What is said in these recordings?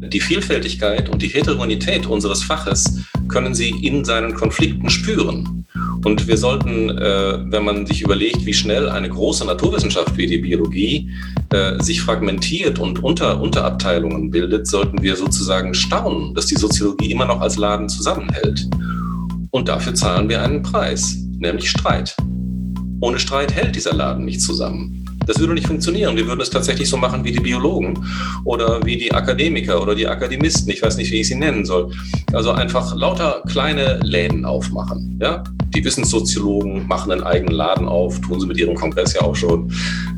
Die Vielfältigkeit und die Heterogenität unseres Faches können Sie in seinen Konflikten spüren. Und wir sollten, äh, wenn man sich überlegt, wie schnell eine große Naturwissenschaft wie die Biologie äh, sich fragmentiert und unter Unterabteilungen bildet, sollten wir sozusagen staunen, dass die Soziologie immer noch als Laden zusammenhält. Und dafür zahlen wir einen Preis, nämlich Streit. Ohne Streit hält dieser Laden nicht zusammen. Das würde nicht funktionieren. Wir würden es tatsächlich so machen wie die Biologen oder wie die Akademiker oder die Akademisten. Ich weiß nicht, wie ich sie nennen soll. Also einfach lauter kleine Läden aufmachen. Ja? Die Wissenssoziologen machen einen eigenen Laden auf, tun sie mit ihrem Kongress ja auch schon.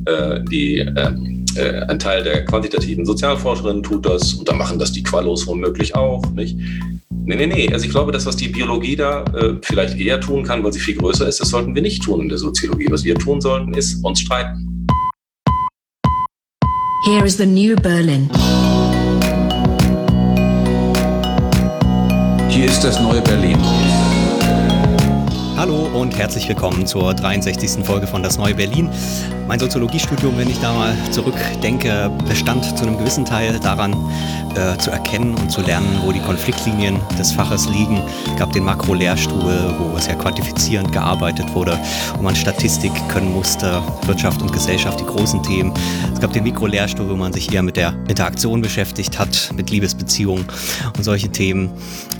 Äh, die, ähm, äh, ein Teil der quantitativen Sozialforscherinnen tut das und dann machen das die Qualos womöglich auch. Nicht? Nee, nee, nee. Also ich glaube, das, was die Biologie da äh, vielleicht eher tun kann, weil sie viel größer ist, das sollten wir nicht tun in der Soziologie. Was wir tun sollten, ist uns streiten. Here is the new Berlin. Hier ist das neue Berlin. Hallo und herzlich willkommen zur 63. Folge von Das Neue Berlin. Mein Soziologiestudium, wenn ich da mal zurückdenke, bestand zu einem gewissen Teil daran, äh, zu erkennen und zu lernen, wo die Konfliktlinien des Faches liegen. Es gab den Makro-Lehrstuhl, wo sehr quantifizierend gearbeitet wurde, wo man Statistik können musste, Wirtschaft und Gesellschaft, die großen Themen. Es gab den Mikro-Lehrstuhl, wo man sich eher mit der Interaktion beschäftigt hat, mit Liebesbeziehungen und solche Themen.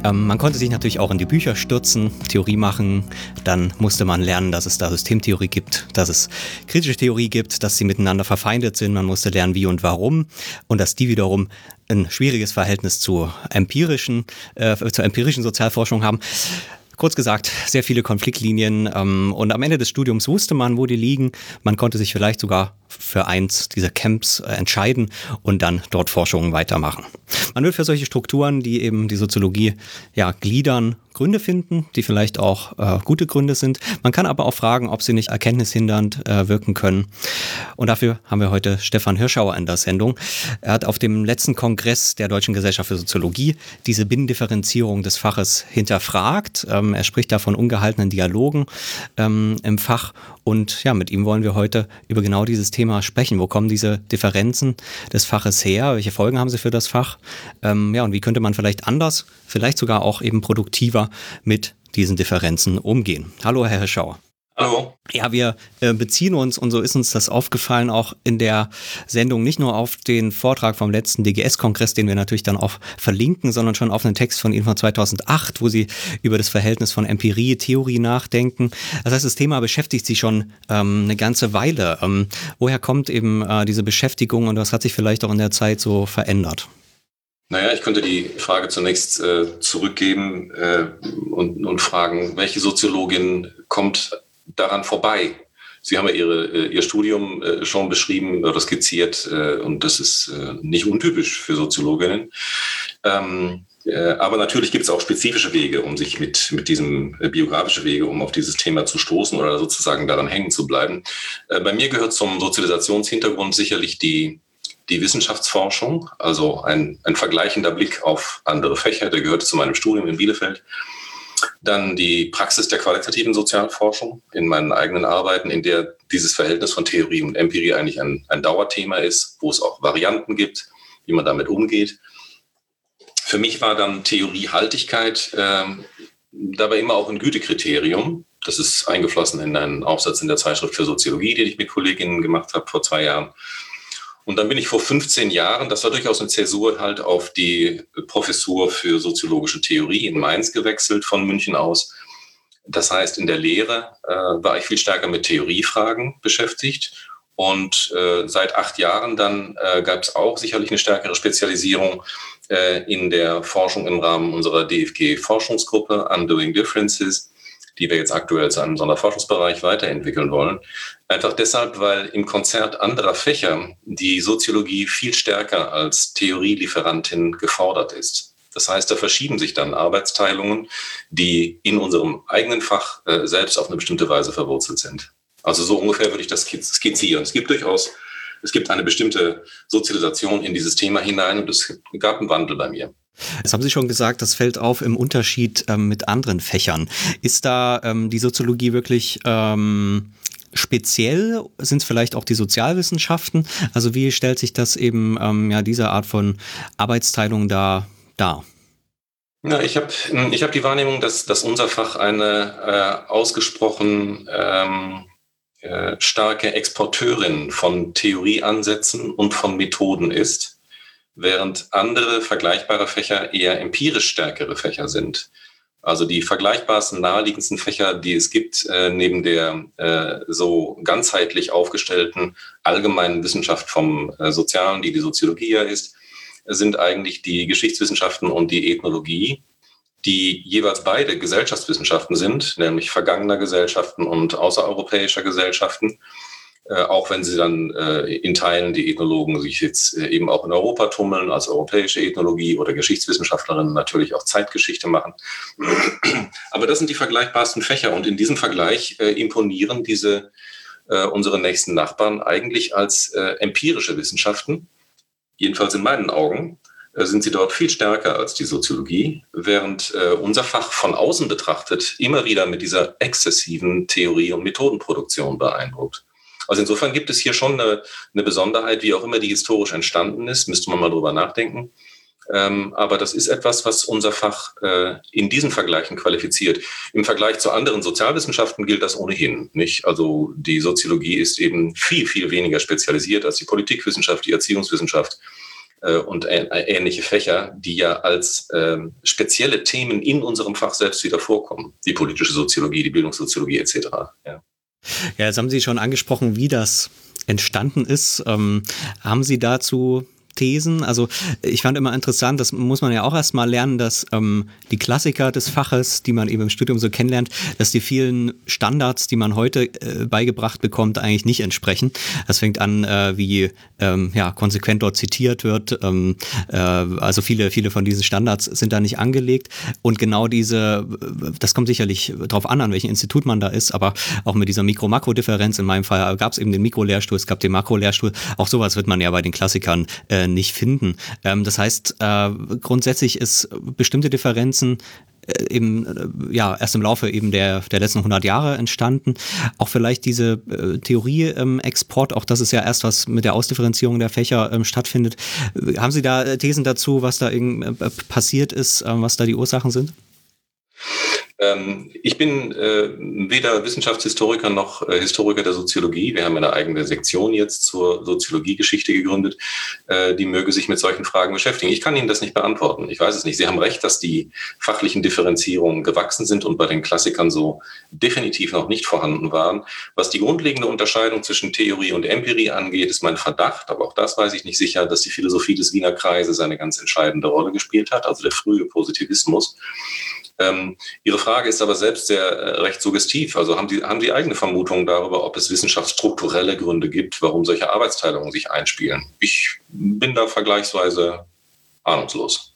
Ähm, man konnte sich natürlich auch in die Bücher stürzen, Theorie machen, dann musste man lernen, dass es da Systemtheorie gibt, dass es kritische Theorie gibt, dass sie miteinander verfeindet sind. Man musste lernen, wie und warum und dass die wiederum ein schwieriges Verhältnis zu empirischen, äh, zur empirischen Sozialforschung haben. Kurz gesagt, sehr viele Konfliktlinien ähm, und am Ende des Studiums wusste man, wo die liegen. Man konnte sich vielleicht sogar für eins dieser Camps äh, entscheiden und dann dort Forschungen weitermachen. Man will für solche Strukturen, die eben die Soziologie ja gliedern, Gründe finden, die vielleicht auch äh, gute Gründe sind. Man kann aber auch fragen, ob sie nicht erkenntnishindernd äh, wirken können. Und dafür haben wir heute Stefan Hirschauer in der Sendung. Er hat auf dem letzten Kongress der Deutschen Gesellschaft für Soziologie diese Binnendifferenzierung des Faches hinterfragt. Ähm, er spricht da von ungehaltenen Dialogen ähm, im Fach. Und ja, mit ihm wollen wir heute über genau dieses Thema Thema sprechen. Wo kommen diese Differenzen des Faches her? Welche Folgen haben sie für das Fach? Ähm, ja, und wie könnte man vielleicht anders, vielleicht sogar auch eben produktiver mit diesen Differenzen umgehen? Hallo, Herr Schauer. Hallo. Ja, wir äh, beziehen uns, und so ist uns das aufgefallen, auch in der Sendung nicht nur auf den Vortrag vom letzten DGS-Kongress, den wir natürlich dann auch verlinken, sondern schon auf einen Text von Ihnen von 2008, wo Sie über das Verhältnis von Empirie, Theorie nachdenken. Das heißt, das Thema beschäftigt Sie schon ähm, eine ganze Weile. Ähm, woher kommt eben äh, diese Beschäftigung und was hat sich vielleicht auch in der Zeit so verändert? Naja, ich könnte die Frage zunächst äh, zurückgeben äh, und, und fragen, welche Soziologin kommt daran vorbei. Sie haben ja Ihre, äh, Ihr Studium äh, schon beschrieben oder skizziert äh, und das ist nicht untypisch für Soziologinnen. Ähm, aber natürlich gibt es auch spezifische Wege, um sich mit, mit diesem biografische Wege, um auf dieses Thema zu stoßen oder sozusagen daran hängen zu bleiben. Bei mir gehört zum Sozialisationshintergrund sicherlich die, die Wissenschaftsforschung, also ein, ein vergleichender Blick auf andere Fächer, der gehörte zu meinem Studium in Bielefeld. Dann die Praxis der qualitativen Sozialforschung in meinen eigenen Arbeiten, in der dieses Verhältnis von Theorie und Empirie eigentlich ein, ein Dauerthema ist, wo es auch Varianten gibt, wie man damit umgeht. Für mich war dann Theoriehaltigkeit äh, dabei immer auch ein Gütekriterium. Das ist eingeflossen in einen Aufsatz in der Zeitschrift für Soziologie, den ich mit Kolleginnen gemacht habe vor zwei Jahren. Und dann bin ich vor 15 Jahren, das war durchaus eine Zäsur, halt auf die Professur für soziologische Theorie in Mainz gewechselt von München aus. Das heißt, in der Lehre äh, war ich viel stärker mit Theoriefragen beschäftigt. Und äh, seit acht Jahren dann äh, gab es auch sicherlich eine stärkere Spezialisierung äh, in der Forschung im Rahmen unserer DFG-Forschungsgruppe Undoing Differences die wir jetzt aktuell zu einem Sonderforschungsbereich weiterentwickeln wollen. Einfach deshalb, weil im Konzert anderer Fächer die Soziologie viel stärker als Theorielieferantin gefordert ist. Das heißt, da verschieben sich dann Arbeitsteilungen, die in unserem eigenen Fach äh, selbst auf eine bestimmte Weise verwurzelt sind. Also so ungefähr würde ich das skizzieren. Es gibt durchaus, es gibt eine bestimmte Sozialisation in dieses Thema hinein und es gab einen Wandel bei mir. Das haben Sie schon gesagt, das fällt auf im Unterschied ähm, mit anderen Fächern. Ist da ähm, die Soziologie wirklich ähm, speziell sind es vielleicht auch die Sozialwissenschaften. Also wie stellt sich das eben ähm, ja diese Art von Arbeitsteilung da dar? Ja, ich habe ich hab die Wahrnehmung, dass, dass unser Fach eine äh, ausgesprochen ähm, äh, starke Exporteurin von Theorieansätzen und von Methoden ist, während andere vergleichbare Fächer eher empirisch stärkere Fächer sind. Also die vergleichbarsten, naheliegendsten Fächer, die es gibt, äh, neben der äh, so ganzheitlich aufgestellten allgemeinen Wissenschaft vom äh, Sozialen, die die Soziologie ja ist, sind eigentlich die Geschichtswissenschaften und die Ethnologie, die jeweils beide Gesellschaftswissenschaften sind, nämlich vergangener Gesellschaften und außereuropäischer Gesellschaften äh, auch wenn sie dann äh, in Teilen die Ethnologen sich jetzt äh, eben auch in Europa tummeln, als europäische Ethnologie oder Geschichtswissenschaftlerinnen natürlich auch Zeitgeschichte machen. Aber das sind die vergleichbarsten Fächer und in diesem Vergleich äh, imponieren diese äh, unsere nächsten Nachbarn eigentlich als empirische Wissenschaften, jedenfalls in meinen Augen, sind sie dort viel stärker als die Soziologie, während äh, unser Fach von außen betrachtet immer wieder mit dieser exzessiven Theorie- und Methodenproduktion beeindruckt. Also insofern gibt es hier schon eine, eine Besonderheit, wie auch immer die historisch entstanden ist, müsste man mal drüber nachdenken. Ähm, aber das ist etwas, was unser Fach äh, in diesen Vergleichen qualifiziert. Im Vergleich zu anderen Sozialwissenschaften gilt das ohnehin nicht. Also die Soziologie ist eben viel, viel weniger spezialisiert als die Politikwissenschaft, die Erziehungswissenschaft äh, und ähnliche Fächer, die ja als äh, spezielle Themen in unserem Fach selbst wieder vorkommen. Die politische Soziologie, die Bildungssoziologie etc. Ja. Ja, jetzt haben Sie schon angesprochen, wie das entstanden ist. Ähm, haben Sie dazu Thesen. Also ich fand immer interessant, das muss man ja auch erstmal lernen, dass ähm, die Klassiker des Faches, die man eben im Studium so kennenlernt, dass die vielen Standards, die man heute äh, beigebracht bekommt, eigentlich nicht entsprechen. Das fängt an, äh, wie ähm, ja, konsequent dort zitiert wird. Ähm, äh, also viele, viele von diesen Standards sind da nicht angelegt. Und genau diese, das kommt sicherlich darauf an, an welchem Institut man da ist, aber auch mit dieser Mikro-Makro-Differenz, in meinem Fall gab es eben den Mikro-Lehrstuhl, es gab den Makro-Lehrstuhl. Auch sowas wird man ja bei den Klassikern äh, nicht finden. Ähm, das heißt, äh, grundsätzlich ist bestimmte Differenzen äh, eben äh, ja erst im Laufe eben der der letzten 100 Jahre entstanden. Auch vielleicht diese äh, Theorie-Export, ähm, auch das ist ja erst was mit der Ausdifferenzierung der Fächer ähm, stattfindet. Haben Sie da Thesen dazu, was da äh, passiert ist, äh, was da die Ursachen sind? Ähm, ich bin äh, weder Wissenschaftshistoriker noch äh, Historiker der Soziologie. Wir haben eine eigene Sektion jetzt zur Soziologiegeschichte gegründet, äh, die möge sich mit solchen Fragen beschäftigen. Ich kann Ihnen das nicht beantworten. Ich weiß es nicht. Sie haben recht, dass die fachlichen Differenzierungen gewachsen sind und bei den Klassikern so definitiv noch nicht vorhanden waren. Was die grundlegende Unterscheidung zwischen Theorie und Empirie angeht, ist mein Verdacht, aber auch das weiß ich nicht sicher, dass die Philosophie des Wiener Kreises eine ganz entscheidende Rolle gespielt hat, also der frühe Positivismus. Ähm, Ihre Frage ist aber selbst sehr äh, recht suggestiv. Also haben Sie, haben Sie eigene Vermutungen darüber, ob es wissenschaftsstrukturelle Gründe gibt, warum solche Arbeitsteilungen sich einspielen? Ich bin da vergleichsweise ahnungslos.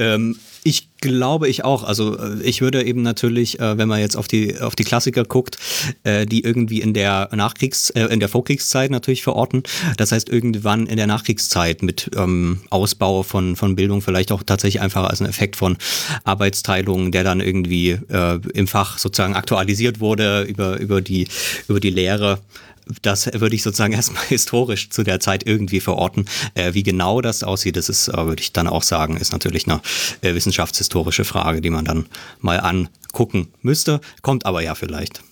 Ähm, ich glaube ich auch. Also äh, ich würde eben natürlich, äh, wenn man jetzt auf die auf die Klassiker guckt, äh, die irgendwie in der Nachkriegs in der Vorkriegszeit natürlich verorten. Das heißt irgendwann in der Nachkriegszeit mit ähm, Ausbau von von Bildung vielleicht auch tatsächlich einfach als ein Effekt von Arbeitsteilung, der dann irgendwie äh, im Fach sozusagen aktualisiert wurde über über die über die Lehre das würde ich sozusagen erstmal historisch zu der Zeit irgendwie verorten. Äh, wie genau das aussieht, das ist, äh, würde ich dann auch sagen, ist natürlich eine äh, wissenschaftshistorische Frage, die man dann mal angucken müsste. Kommt aber ja vielleicht.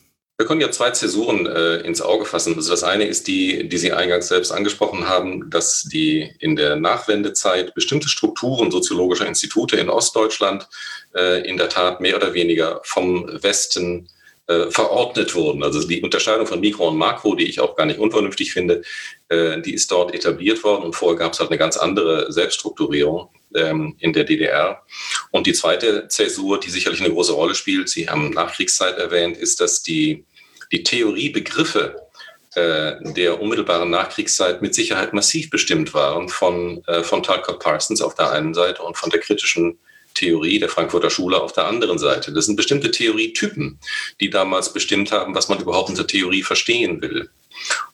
Wir können ja zwei Zäsuren äh, ins Auge fassen. Also das eine ist die, die Sie eingangs selbst angesprochen haben, dass die in der Nachwendezeit bestimmte Strukturen soziologischer Institute in Ostdeutschland äh, in der Tat mehr oder weniger vom Westen äh, verordnet wurden. Also die Unterscheidung von Mikro und Makro, die ich auch gar nicht unvernünftig finde, äh, die ist dort etabliert worden und vorher gab es halt eine ganz andere Selbststrukturierung ähm, in der DDR. Und die zweite Zäsur, die sicherlich eine große Rolle spielt, Sie haben Nachkriegszeit erwähnt, ist, dass die, die Theoriebegriffe äh, der unmittelbaren Nachkriegszeit mit Sicherheit massiv bestimmt waren von, äh, von Talcott Parsons auf der einen Seite und von der kritischen Theorie der Frankfurter Schule auf der anderen Seite. Das sind bestimmte Theorietypen, die damals bestimmt haben, was man überhaupt unter Theorie verstehen will.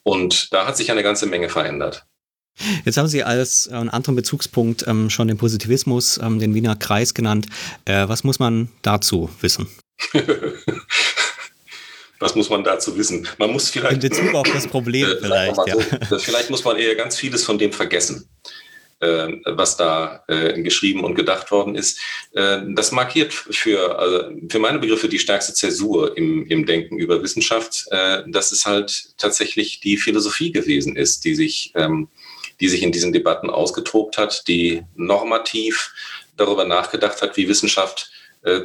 Und da hat sich eine ganze Menge verändert. Jetzt haben Sie als äh, einen anderen Bezugspunkt ähm, schon den Positivismus, ähm, den Wiener Kreis genannt. Äh, was muss man dazu wissen? Was muss man dazu wissen? Man muss vielleicht. In Bezug auf das Problem äh, vielleicht, ja. So, vielleicht muss man eher ganz vieles von dem vergessen. Äh, was da äh, geschrieben und gedacht worden ist. Äh, das markiert für, also für meine Begriffe die stärkste Zäsur im, im Denken über Wissenschaft, dass es halt tatsächlich die Philosophie gewesen ist, die sich, ähm, die sich in diesen Debatten ausgetobt hat, die normativ darüber nachgedacht hat, wie Wissenschaft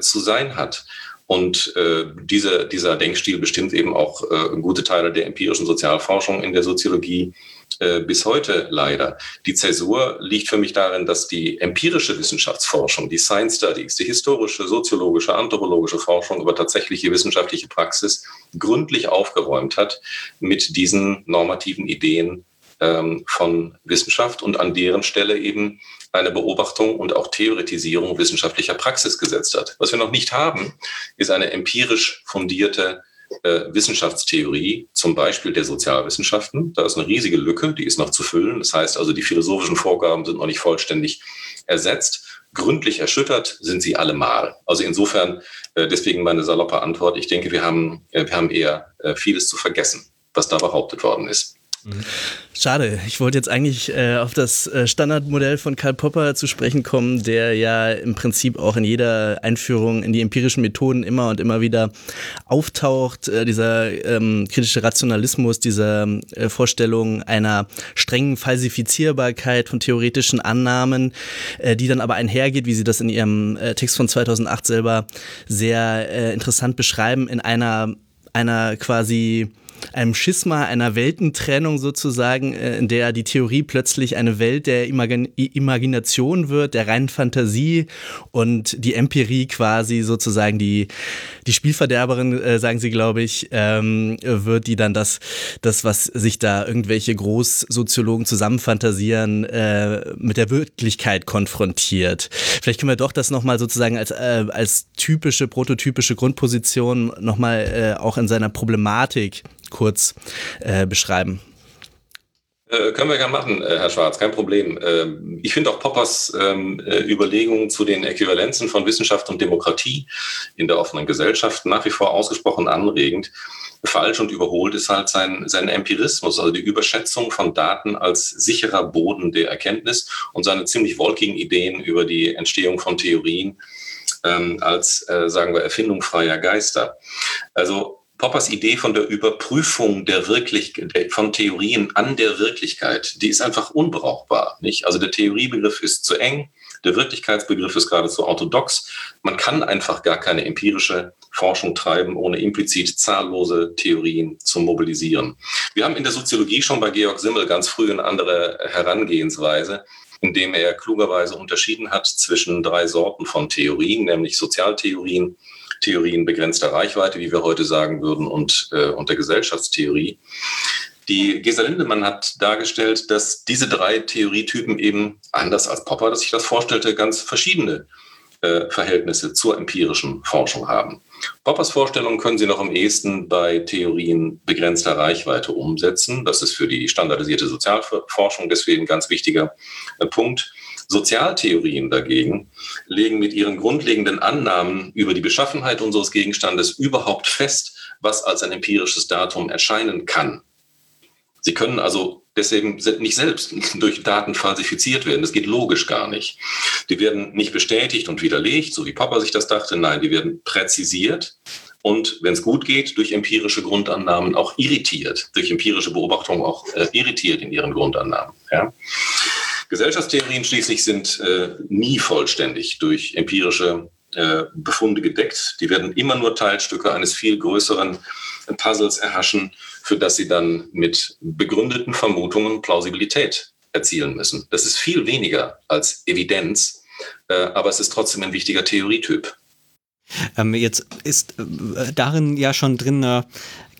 zu sein hat. Und äh, diese, dieser Denkstil bestimmt eben auch äh, gute Teile der empirischen Sozialforschung in der Soziologie äh, bis heute leider. Die Zäsur liegt für mich darin, dass die empirische Wissenschaftsforschung, die Science Studies, die historische, soziologische, anthropologische Forschung über tatsächliche wissenschaftliche Praxis gründlich aufgeräumt hat mit diesen normativen Ideen ähm, von Wissenschaft und an deren Stelle eben eine Beobachtung und auch Theoretisierung wissenschaftlicher Praxis gesetzt hat. Was wir noch nicht haben, ist eine empirisch fundierte äh, Wissenschaftstheorie, zum Beispiel der Sozialwissenschaften. Da ist eine riesige Lücke, die ist noch zu füllen. Das heißt also, die philosophischen Vorgaben sind noch nicht vollständig ersetzt. Gründlich erschüttert sind sie allemal. Also insofern, äh, deswegen meine saloppe Antwort. Ich denke, wir haben, äh, wir haben eher äh, vieles zu vergessen, was da behauptet worden ist. Schade, ich wollte jetzt eigentlich äh, auf das äh, Standardmodell von Karl Popper zu sprechen kommen, der ja im Prinzip auch in jeder Einführung in die empirischen Methoden immer und immer wieder auftaucht. Äh, dieser ähm, kritische Rationalismus, diese äh, Vorstellung einer strengen Falsifizierbarkeit von theoretischen Annahmen, äh, die dann aber einhergeht, wie Sie das in Ihrem äh, Text von 2008 selber sehr interessant beschreiben, in einer einer quasi einem Schisma, einer Weltentrennung sozusagen, äh, in der die Theorie plötzlich eine Welt der Imagin Imagination wird, der reinen Fantasie und die Empirie quasi sozusagen die, die Spielverderberin, äh, sagen sie, glaube ich, ähm, wird, die dann das, das, was sich da irgendwelche Großsoziologen zusammenfantasieren, äh, mit der Wirklichkeit konfrontiert. Vielleicht können wir doch das nochmal sozusagen als, äh, als typische, prototypische Grundposition nochmal äh, auch in seiner Problematik kurz äh, beschreiben? Äh, können wir gerne machen, äh, Herr Schwarz, kein Problem. Ähm, ich finde auch Poppers ähm, äh, Überlegungen zu den Äquivalenzen von Wissenschaft und Demokratie in der offenen Gesellschaft nach wie vor ausgesprochen anregend. Falsch und überholt ist halt sein, sein Empirismus, also die Überschätzung von Daten als sicherer Boden der Erkenntnis und seine ziemlich wolkigen Ideen über die Entstehung von Theorien ähm, als, sagen wir, Erfindung freier Geister. Also Poppers Idee von der Überprüfung der wirklich, von Theorien an der Wirklichkeit, die ist einfach unbrauchbar. Nicht? Also der Theoriebegriff ist zu eng, der Wirklichkeitsbegriff ist geradezu orthodox. Man kann einfach gar keine empirische Forschung treiben, ohne implizit zahllose Theorien zu mobilisieren. Wir haben in der Soziologie schon bei Georg Simmel ganz früh eine andere Herangehensweise indem er klugerweise unterschieden hat zwischen drei Sorten von Theorien, nämlich Sozialtheorien, Theorien begrenzter Reichweite, wie wir heute sagen würden, und, äh, und der Gesellschaftstheorie. Die Gesa Lindemann hat dargestellt, dass diese drei Theorietypen eben, anders als Popper das sich das vorstellte, ganz verschiedene äh, Verhältnisse zur empirischen Forschung haben. Poppers Vorstellungen können Sie noch am ehesten bei Theorien begrenzter Reichweite umsetzen. Das ist für die standardisierte Sozialforschung deswegen ein ganz wichtiger äh, Punkt. Sozialtheorien dagegen legen mit ihren grundlegenden Annahmen über die Beschaffenheit unseres Gegenstandes überhaupt fest, was als ein empirisches Datum erscheinen kann. Sie können also deswegen nicht selbst durch Daten falsifiziert werden. Das geht logisch gar nicht. Die werden nicht bestätigt und widerlegt, so wie Papa sich das dachte. Nein, die werden präzisiert und, wenn es gut geht, durch empirische Grundannahmen auch irritiert, durch empirische Beobachtungen auch äh, irritiert in ihren Grundannahmen. Ja? Gesellschaftstheorien schließlich sind äh, nie vollständig durch empirische äh, Befunde gedeckt. Die werden immer nur Teilstücke eines viel größeren Puzzles erhaschen, für das sie dann mit begründeten Vermutungen Plausibilität erzielen müssen. Das ist viel weniger als Evidenz, äh, aber es ist trotzdem ein wichtiger Theorietyp. Ähm, jetzt ist äh, darin ja schon drin eine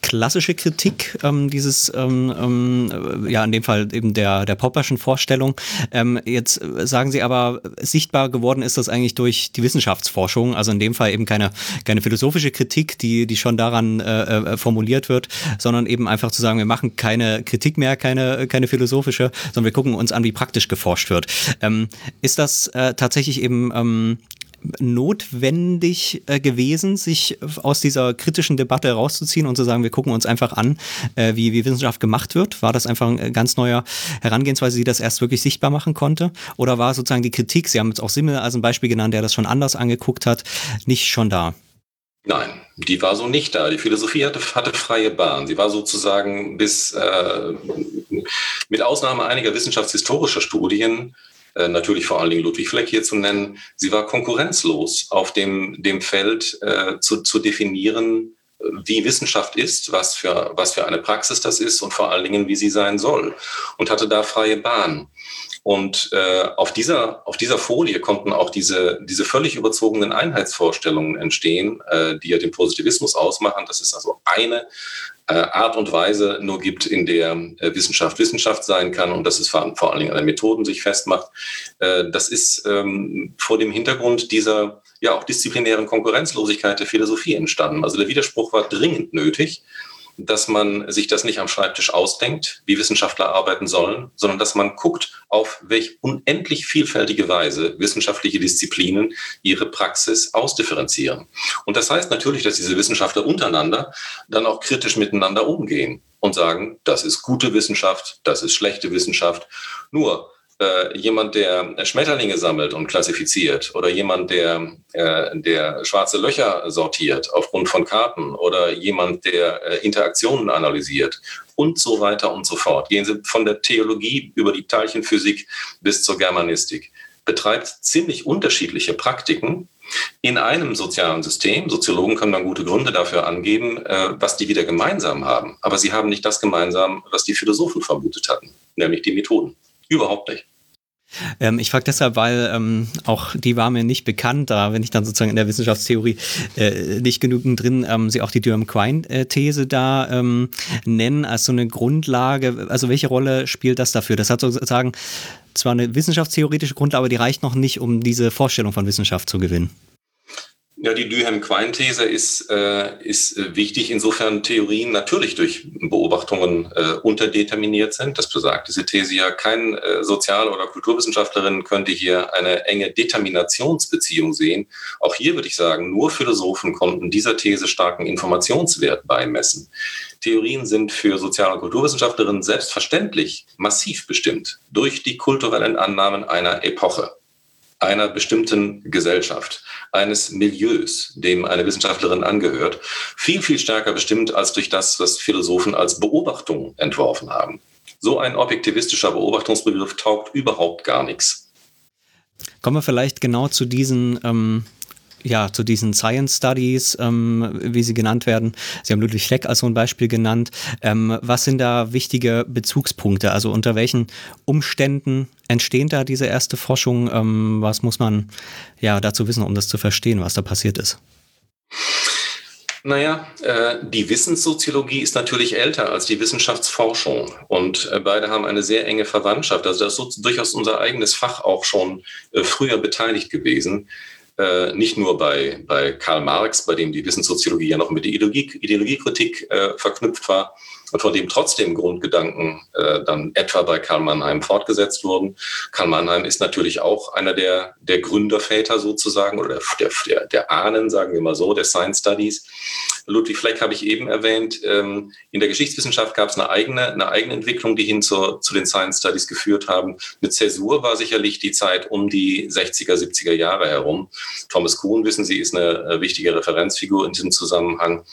klassische Kritik ähm, dieses, ähm, ähm, ja, in dem Fall eben der, der Popperschen Vorstellung. Ähm, jetzt sagen Sie aber, sichtbar geworden ist das eigentlich durch die Wissenschaftsforschung, also in dem Fall eben keine, keine philosophische Kritik, die, die schon daran äh, äh formuliert wird, sondern eben einfach zu sagen, wir machen keine Kritik mehr, keine, keine philosophische, sondern wir gucken uns an, wie praktisch geforscht wird. Ähm, ist das äh, tatsächlich eben ähm, notwendig äh, gewesen, sich aus dieser kritischen Debatte rauszuziehen und zu sagen, wir gucken uns einfach an, äh, wie, wie Wissenschaft gemacht wird? War das einfach eine ganz neue Herangehensweise, die das erst wirklich sichtbar machen konnte? Oder war sozusagen die Kritik, Sie haben jetzt auch Simmel als ein Beispiel genannt, der das schon anders angeguckt hat, nicht schon da? Nein, die war so nicht da. Die Philosophie hatte, hatte freie Bahn. Sie war sozusagen bis äh, mit Ausnahme einiger wissenschaftshistorischer Studien, äh, natürlich vor allen Dingen Ludwig Fleck hier zu nennen, sie war konkurrenzlos auf dem, dem Feld äh, zu, zu definieren, wie Wissenschaft ist, was für, was für eine Praxis das ist und vor allen Dingen, wie sie sein soll. Und hatte da freie Bahn. Und äh, auf, dieser, auf dieser Folie konnten auch diese, diese völlig überzogenen Einheitsvorstellungen entstehen, äh, die ja den Positivismus ausmachen. Das ist also eine äh, Art und Weise nur gibt, in der äh, Wissenschaft Wissenschaft sein kann und dass es vor, vor allen Dingen an den Methoden sich festmacht. Äh, das ist ähm, vor dem Hintergrund dieser ja auch disziplinären Konkurrenzlosigkeit der Philosophie entstanden. Also der Widerspruch war dringend nötig dass man sich das nicht am Schreibtisch ausdenkt, wie Wissenschaftler arbeiten sollen, sondern dass man guckt, auf welche unendlich vielfältige Weise wissenschaftliche Disziplinen ihre Praxis ausdifferenzieren. Und das heißt natürlich, dass diese Wissenschaftler untereinander dann auch kritisch miteinander umgehen und sagen, das ist gute Wissenschaft, das ist schlechte Wissenschaft. Nur äh, jemand, der Schmetterlinge sammelt und klassifiziert oder jemand, der, äh, der schwarze Löcher sortiert aufgrund von Karten oder jemand, der äh, Interaktionen analysiert und so weiter und so fort. Gehen Sie von der Theologie über die Teilchenphysik bis zur Germanistik. Betreibt ziemlich unterschiedliche Praktiken in einem sozialen System. Soziologen können dann gute Gründe dafür angeben, äh, was die wieder gemeinsam haben. Aber sie haben nicht das gemeinsam, was die Philosophen vermutet hatten, nämlich die Methoden. Überhaupt nicht. Ähm, ich frage deshalb, weil ähm, auch die war mir nicht bekannt, da wenn ich dann sozusagen in der Wissenschaftstheorie äh, nicht genügend drin, ähm, sie auch die Durham-Quine-These da ähm, nennen als so eine Grundlage. Also welche Rolle spielt das dafür? Das hat sozusagen zwar eine wissenschaftstheoretische Grundlage, aber die reicht noch nicht, um diese Vorstellung von Wissenschaft zu gewinnen. Ja, die Duhem-Quine-These ist, äh, ist wichtig, insofern Theorien natürlich durch Beobachtungen äh, unterdeterminiert sind. Das besagt diese These ja. Kein äh, Sozial- oder Kulturwissenschaftlerin könnte hier eine enge Determinationsbeziehung sehen. Auch hier würde ich sagen, nur Philosophen konnten dieser These starken Informationswert beimessen. Theorien sind für Sozial- und Kulturwissenschaftlerinnen selbstverständlich massiv bestimmt durch die kulturellen Annahmen einer Epoche einer bestimmten Gesellschaft, eines Milieus, dem eine Wissenschaftlerin angehört, viel, viel stärker bestimmt als durch das, was Philosophen als Beobachtung entworfen haben. So ein objektivistischer Beobachtungsbegriff taugt überhaupt gar nichts. Kommen wir vielleicht genau zu diesen ähm, ja, zu diesen Science Studies, ähm, wie sie genannt werden. Sie haben Ludwig Fleck als so ein Beispiel genannt. Ähm, was sind da wichtige Bezugspunkte? Also unter welchen Umständen entstehen da diese erste Forschung? Ähm, was muss man ja dazu wissen, um das zu verstehen, was da passiert ist? Naja, äh, die Wissenssoziologie ist natürlich älter als die Wissenschaftsforschung und äh, beide haben eine sehr enge Verwandtschaft. Also das ist so, durchaus unser eigenes Fach auch schon äh, früher beteiligt gewesen. Äh, nicht nur bei, bei Karl Marx, bei dem die Wissenssoziologie ja noch mit der Ideologie, Ideologiekritik äh, verknüpft war, und von dem trotzdem Grundgedanken äh, dann etwa bei Karl Mannheim fortgesetzt wurden. Karl Mannheim ist natürlich auch einer der, der Gründerväter sozusagen oder der, der, der Ahnen, sagen wir mal so, der Science Studies. Ludwig Fleck habe ich eben erwähnt. Ähm, in der Geschichtswissenschaft gab es eine eigene, eine eigene Entwicklung, die hin zur, zu den Science Studies geführt haben. Eine Zäsur war sicherlich die Zeit um die 60er, 70er Jahre herum. Thomas Kuhn, wissen Sie, ist eine äh, wichtige Referenzfigur in diesem Zusammenhang.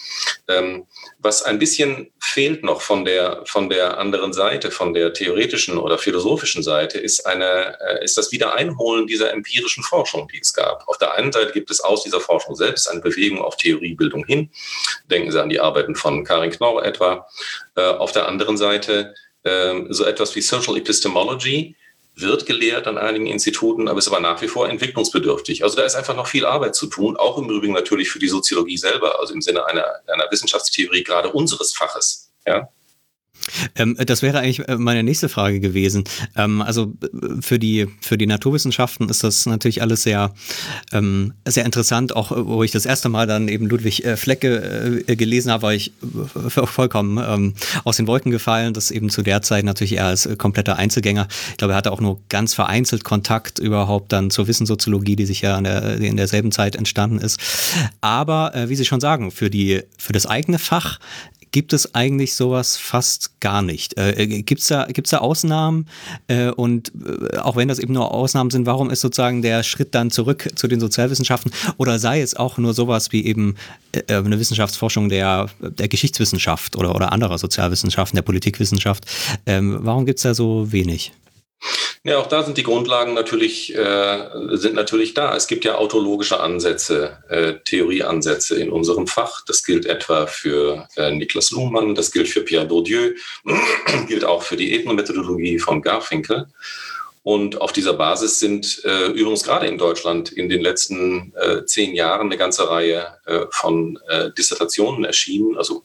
Ähm, was ein bisschen fehlt noch von der, von der anderen Seite, von der theoretischen oder philosophischen Seite, ist, eine, äh, ist das Wiedereinholen dieser empirischen Forschung, die es gab. Auf der einen Seite gibt es aus dieser Forschung selbst eine Bewegung auf Theoriebildung hin. Denken Sie an die Arbeiten von Karin Knorr etwa. Äh, auf der anderen Seite ähm, so etwas wie Social Epistemology, wird gelehrt an einigen Instituten, aber ist aber nach wie vor entwicklungsbedürftig. Also da ist einfach noch viel Arbeit zu tun, auch im Übrigen natürlich für die Soziologie selber, also im Sinne einer, einer Wissenschaftstheorie gerade unseres Faches. Ja? Ähm, das wäre eigentlich äh, meine nächste Frage gewesen. Ähm, also äh, für die, für die Naturwissenschaften ist das natürlich alles sehr, ähm, sehr interessant. Auch äh, wo ich das erste Mal dann eben Ludwig Flecke gelesen habe, war ich vollkommen ähm, aus den Wolken gefallen. Das eben zu der Zeit natürlich eher als kompletter Einzelgänger. Ich glaube, er hatte auch nur ganz vereinzelt Kontakt überhaupt dann zur Wissenssoziologie, die sich ja in, der, in derselben Zeit entstanden ist. Aber wie Sie schon sagen, für, die, für das eigene Fach gibt es eigentlich sowas fast gar nicht. Äh, äh gibt es da, da Ausnahmen? Äh, und äh, auch wenn das eben nur Ausnahmen sind, warum ist sozusagen der Schritt dann zurück zu den Sozialwissenschaften? Oder sei es auch nur sowas wie eben äh, äh eine Wissenschaftsforschung der, der Geschichtswissenschaft oder, oder anderer Sozialwissenschaften, der Politikwissenschaft? Ähm, warum gibt es da so wenig? Ja, auch da sind die Grundlagen natürlich, äh, sind natürlich da. Es gibt ja autologische Ansätze, äh, Theorieansätze in unserem Fach. Das gilt etwa für äh, Niklas Luhmann, das gilt für Pierre Bourdieu, gilt auch für die Ethnomethodologie von Garfinkel. Und auf dieser Basis sind äh, übrigens gerade in Deutschland in den letzten äh, zehn Jahren eine ganze Reihe äh, von äh, Dissertationen erschienen, also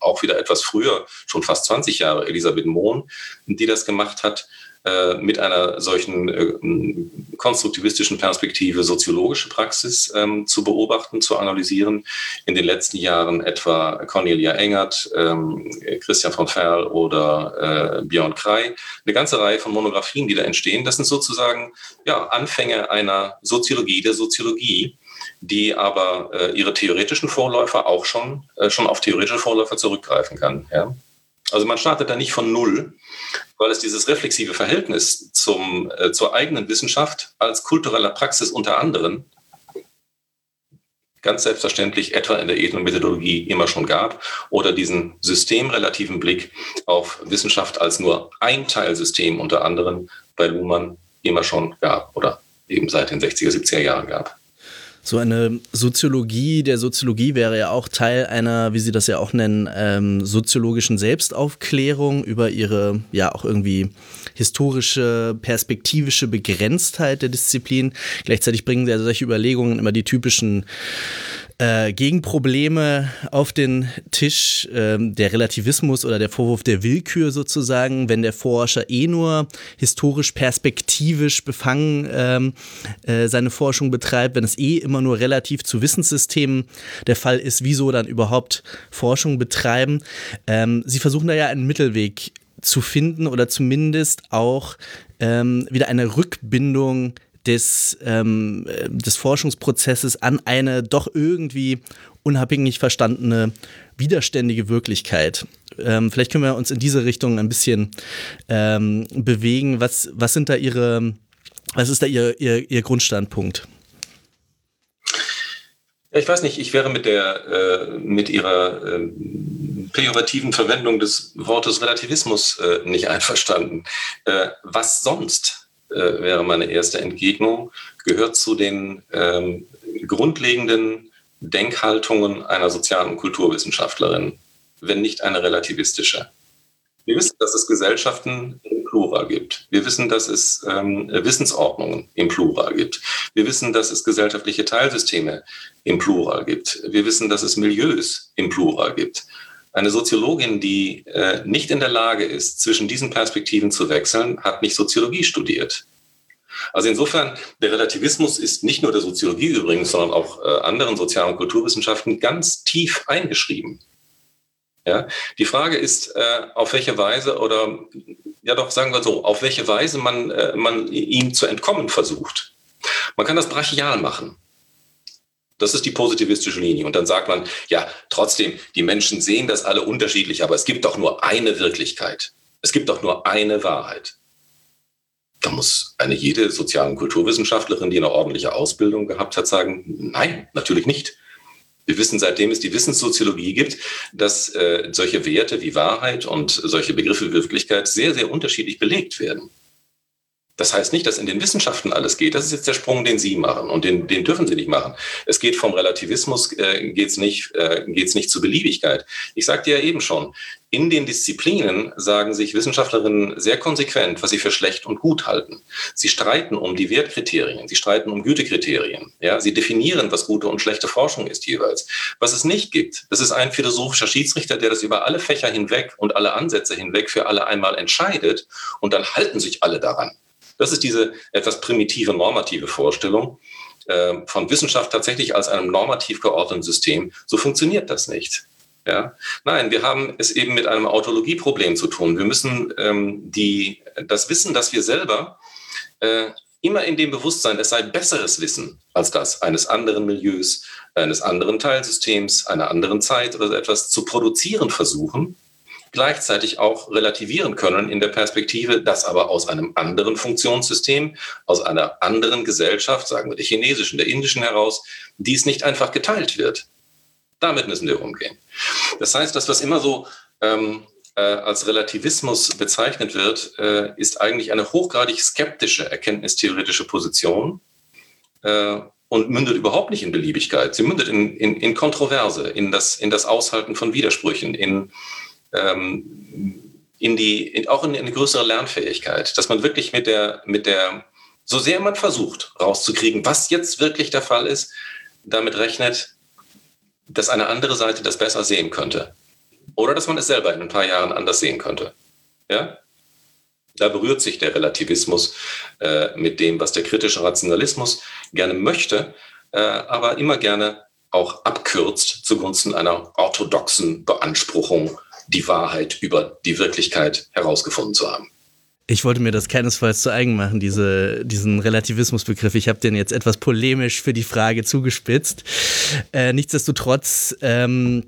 auch wieder etwas früher, schon fast 20 Jahre, Elisabeth Mohn, die das gemacht hat. Äh, mit einer solchen äh, konstruktivistischen Perspektive soziologische Praxis ähm, zu beobachten, zu analysieren. In den letzten Jahren etwa Cornelia Engert, ähm, Christian von Ferl oder äh, Björn Krei. Eine ganze Reihe von Monographien, die da entstehen. Das sind sozusagen ja, Anfänge einer Soziologie der Soziologie die aber äh, ihre theoretischen Vorläufer auch schon, äh, schon auf theoretische Vorläufer zurückgreifen kann. Ja? Also man startet da nicht von Null, weil es dieses reflexive Verhältnis zum, äh, zur eigenen Wissenschaft als kultureller Praxis unter anderem ganz selbstverständlich etwa in der Ethnomethodologie immer schon gab oder diesen systemrelativen Blick auf Wissenschaft als nur ein Teilsystem unter anderem bei Luhmann immer schon gab oder eben seit den 60er, 70er Jahren gab. So eine Soziologie der Soziologie wäre ja auch Teil einer, wie Sie das ja auch nennen, ähm, soziologischen Selbstaufklärung über ihre ja auch irgendwie historische, perspektivische Begrenztheit der Disziplin. Gleichzeitig bringen ja solche Überlegungen immer die typischen äh, Gegenprobleme auf den Tisch, äh, der Relativismus oder der Vorwurf der Willkür sozusagen, wenn der Forscher eh nur historisch perspektivisch befangen ähm, äh, seine Forschung betreibt, wenn es eh immer nur relativ zu Wissenssystemen der Fall ist, wieso dann überhaupt Forschung betreiben. Ähm, sie versuchen da ja einen Mittelweg zu finden oder zumindest auch ähm, wieder eine Rückbindung des, ähm, des Forschungsprozesses an eine doch irgendwie unabhängig verstandene widerständige Wirklichkeit. Ähm, vielleicht können wir uns in diese Richtung ein bisschen ähm, bewegen. Was, was sind da Ihre, was ist da Ihr, Ihr, Ihr Grundstandpunkt? Ich weiß nicht, ich wäre mit der äh, mit Ihrer äh, pejorativen Verwendung des Wortes Relativismus äh, nicht einverstanden. Äh, was sonst? Äh, wäre meine erste Entgegnung, gehört zu den ähm, grundlegenden Denkhaltungen einer sozialen Kulturwissenschaftlerin, wenn nicht eine relativistische. Wir wissen, dass es Gesellschaften im Plural gibt. Wir wissen, dass es ähm, Wissensordnungen im Plural gibt. Wir wissen, dass es gesellschaftliche Teilsysteme im Plural gibt. Wir wissen, dass es Milieus im Plural gibt. Eine Soziologin, die äh, nicht in der Lage ist, zwischen diesen Perspektiven zu wechseln, hat nicht Soziologie studiert. Also insofern, der Relativismus ist nicht nur der Soziologie übrigens, sondern auch äh, anderen Sozial- und Kulturwissenschaften ganz tief eingeschrieben. Ja? Die Frage ist, äh, auf welche Weise oder, ja doch, sagen wir so, auf welche Weise man, äh, man ihm zu entkommen versucht. Man kann das brachial machen. Das ist die positivistische Linie. Und dann sagt man, ja, trotzdem, die Menschen sehen das alle unterschiedlich, aber es gibt doch nur eine Wirklichkeit. Es gibt doch nur eine Wahrheit. Da muss eine jede Sozial- und Kulturwissenschaftlerin, die eine ordentliche Ausbildung gehabt hat, sagen, nein, natürlich nicht. Wir wissen, seitdem es die Wissenssoziologie gibt, dass äh, solche Werte wie Wahrheit und solche Begriffe wie Wirklichkeit sehr, sehr unterschiedlich belegt werden. Das heißt nicht, dass in den Wissenschaften alles geht. Das ist jetzt der Sprung, den Sie machen und den, den dürfen Sie nicht machen. Es geht vom Relativismus, äh, geht es nicht, äh, geht's nicht zur Beliebigkeit. Ich sagte ja eben schon, in den Disziplinen sagen sich Wissenschaftlerinnen sehr konsequent, was sie für schlecht und gut halten. Sie streiten um die Wertkriterien, sie streiten um Gütekriterien. Ja, sie definieren, was gute und schlechte Forschung ist jeweils. Was es nicht gibt, das ist ein philosophischer Schiedsrichter, der das über alle Fächer hinweg und alle Ansätze hinweg für alle einmal entscheidet und dann halten sich alle daran. Das ist diese etwas primitive normative Vorstellung äh, von Wissenschaft tatsächlich als einem normativ geordneten System. So funktioniert das nicht. Ja? Nein, wir haben es eben mit einem Autologieproblem zu tun. Wir müssen ähm, die, das Wissen, das wir selber äh, immer in dem Bewusstsein, es sei besseres Wissen als das eines anderen Milieus, eines anderen Teilsystems, einer anderen Zeit oder etwas zu produzieren versuchen, gleichzeitig auch relativieren können in der Perspektive, dass aber aus einem anderen Funktionssystem, aus einer anderen Gesellschaft, sagen wir der chinesischen, der indischen heraus, dies nicht einfach geteilt wird. Damit müssen wir umgehen. Das heißt, das, was immer so ähm, äh, als Relativismus bezeichnet wird, äh, ist eigentlich eine hochgradig skeptische erkenntnistheoretische Position äh, und mündet überhaupt nicht in Beliebigkeit. Sie mündet in, in, in Kontroverse, in das, in das Aushalten von Widersprüchen, in, in die, in, auch in eine größere Lernfähigkeit, dass man wirklich mit der, mit der, so sehr man versucht, rauszukriegen, was jetzt wirklich der Fall ist, damit rechnet, dass eine andere Seite das besser sehen könnte. Oder dass man es selber in ein paar Jahren anders sehen könnte. Ja? Da berührt sich der Relativismus äh, mit dem, was der kritische Rationalismus gerne möchte, äh, aber immer gerne auch abkürzt zugunsten einer orthodoxen Beanspruchung, die Wahrheit über die Wirklichkeit herausgefunden zu haben. Ich wollte mir das keinesfalls zu eigen machen, diese, diesen Relativismusbegriff. Ich habe den jetzt etwas polemisch für die Frage zugespitzt. Äh, nichtsdestotrotz ähm,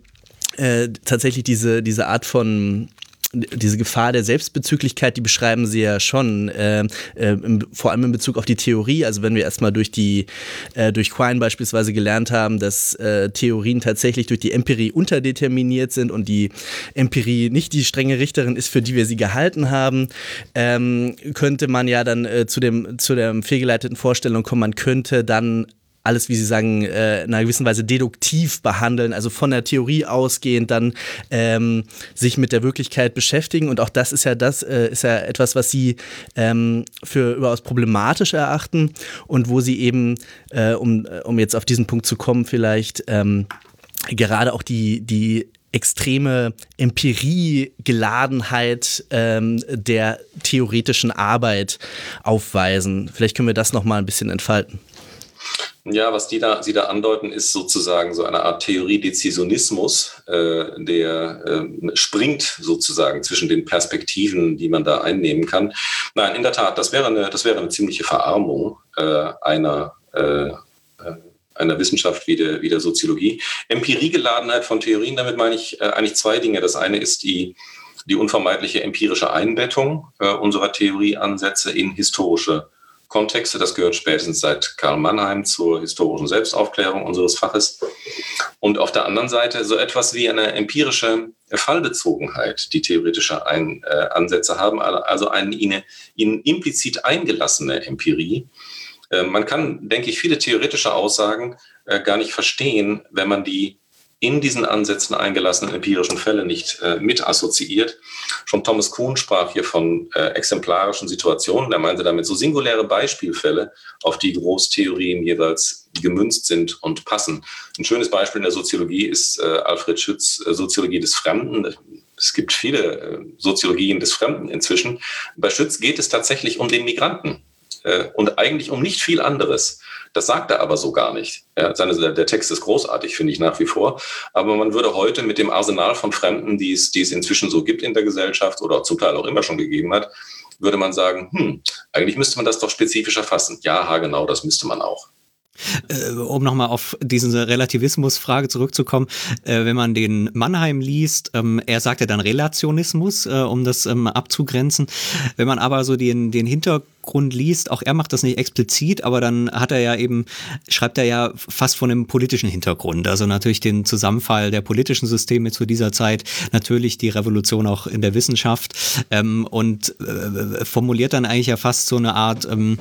äh, tatsächlich diese, diese Art von diese Gefahr der Selbstbezüglichkeit, die beschreiben sie ja schon, äh, äh, vor allem in Bezug auf die Theorie. Also wenn wir erstmal durch die, äh, durch Quine beispielsweise gelernt haben, dass äh, Theorien tatsächlich durch die Empirie unterdeterminiert sind und die Empirie nicht die strenge Richterin ist, für die wir sie gehalten haben, ähm, könnte man ja dann äh, zu, dem, zu der fehlgeleiteten Vorstellung kommen, man könnte dann alles, wie Sie sagen, äh, in einer gewissen Weise deduktiv behandeln, also von der Theorie ausgehend dann ähm, sich mit der Wirklichkeit beschäftigen. Und auch das ist ja das, äh, ist ja etwas, was Sie ähm, für überaus problematisch erachten und wo Sie eben, äh, um, um jetzt auf diesen Punkt zu kommen, vielleicht ähm, gerade auch die, die extreme Empiriegeladenheit ähm, der theoretischen Arbeit aufweisen. Vielleicht können wir das nochmal ein bisschen entfalten. Ja, was die da, Sie da andeuten, ist sozusagen so eine Art Theorie-Dezisionismus, äh, der äh, springt sozusagen zwischen den Perspektiven, die man da einnehmen kann. Nein, in der Tat, das wäre eine, das wäre eine ziemliche Verarmung äh, einer, äh, äh, einer Wissenschaft wie der, wie der Soziologie. Empiriegeladenheit von Theorien, damit meine ich äh, eigentlich zwei Dinge. Das eine ist die, die unvermeidliche empirische Einbettung unserer Theorieansätze in historische Kontexte. Das gehört spätestens seit Karl Mannheim zur historischen Selbstaufklärung unseres Faches. Und auf der anderen Seite so etwas wie eine empirische Fallbezogenheit, die theoretische Ein, äh, Ansätze haben, also eine ihnen, ihnen implizit eingelassene Empirie. Äh, man kann, denke ich, viele theoretische Aussagen äh, gar nicht verstehen, wenn man die in diesen Ansätzen eingelassenen empirischen Fälle nicht äh, mit assoziiert. Schon Thomas Kuhn sprach hier von äh, exemplarischen Situationen. Er meinte damit so singuläre Beispielfälle, auf die Großtheorien jeweils gemünzt sind und passen. Ein schönes Beispiel in der Soziologie ist äh, Alfred Schütz äh, Soziologie des Fremden. Es gibt viele äh, Soziologien des Fremden inzwischen. Bei Schütz geht es tatsächlich um den Migranten äh, und eigentlich um nicht viel anderes. Das sagt er aber so gar nicht. Ja, seine, der Text ist großartig, finde ich nach wie vor. Aber man würde heute mit dem Arsenal von Fremden, die es, die es inzwischen so gibt in der Gesellschaft oder zum Teil auch immer schon gegeben hat, würde man sagen, hm, eigentlich müsste man das doch spezifischer fassen. Ja, genau, das müsste man auch. Äh, um nochmal auf diese Relativismus-Frage zurückzukommen, äh, wenn man den Mannheim liest, ähm, er sagt ja dann Relationismus, äh, um das ähm, abzugrenzen. Wenn man aber so den, den Hintergrund Hintergrund liest, auch er macht das nicht explizit, aber dann hat er ja eben, schreibt er ja fast von einem politischen Hintergrund. Also natürlich den Zusammenfall der politischen Systeme zu dieser Zeit, natürlich die Revolution auch in der Wissenschaft ähm, und äh, formuliert dann eigentlich ja fast so eine Art ähm,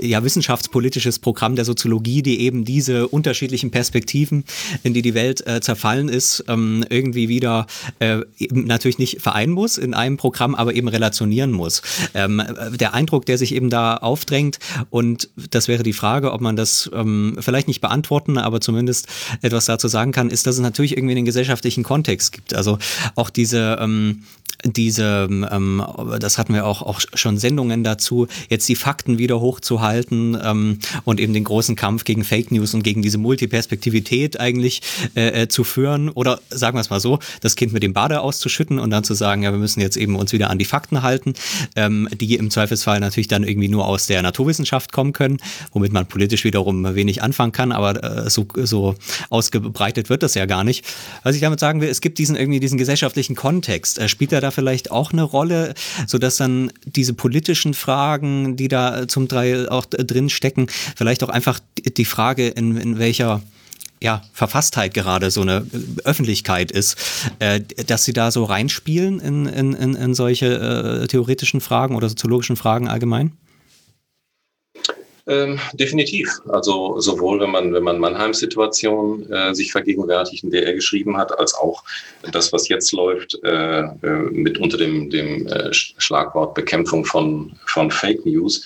ja, wissenschaftspolitisches Programm der Soziologie, die eben diese unterschiedlichen Perspektiven, in die die Welt äh, zerfallen ist, ähm, irgendwie wieder äh, natürlich nicht vereinen muss in einem Programm, aber eben relationieren muss. Ähm, der Eindruck, der sich eben da aufdrängt und das wäre die Frage, ob man das ähm, vielleicht nicht beantworten, aber zumindest etwas dazu sagen kann, ist, dass es natürlich irgendwie einen gesellschaftlichen Kontext gibt. Also auch diese ähm, diese, ähm, das hatten wir auch, auch schon Sendungen dazu, jetzt die Fakten wieder hochzuhalten ähm, und eben den großen Kampf gegen Fake News und gegen diese Multiperspektivität eigentlich äh, äh, zu führen oder sagen wir es mal so, das Kind mit dem Bade auszuschütten und dann zu sagen, ja, wir müssen jetzt eben uns wieder an die Fakten halten, ähm, die im Zweifelsfall natürlich dann irgendwie nur aus der Naturwissenschaft kommen können, womit man politisch wiederum wenig anfangen kann, aber äh, so, so ausgebreitet wird das ja gar nicht. Was ich damit sagen will, es gibt diesen irgendwie diesen gesellschaftlichen Kontext. Äh, spielt er da vielleicht auch eine Rolle, sodass dann diese politischen Fragen, die da zum Teil auch drin stecken, vielleicht auch einfach die Frage, in, in welcher ja, Verfasstheit gerade so eine Öffentlichkeit ist, äh, dass sie da so reinspielen in, in, in solche äh, theoretischen Fragen oder soziologischen Fragen allgemein? Ähm, definitiv. Also sowohl wenn man, wenn man Mannheims Situation äh, sich vergegenwärtigt, in der er geschrieben hat, als auch das, was jetzt läuft, äh, äh mit unter dem, dem äh, Schlagwort Bekämpfung von, von Fake News.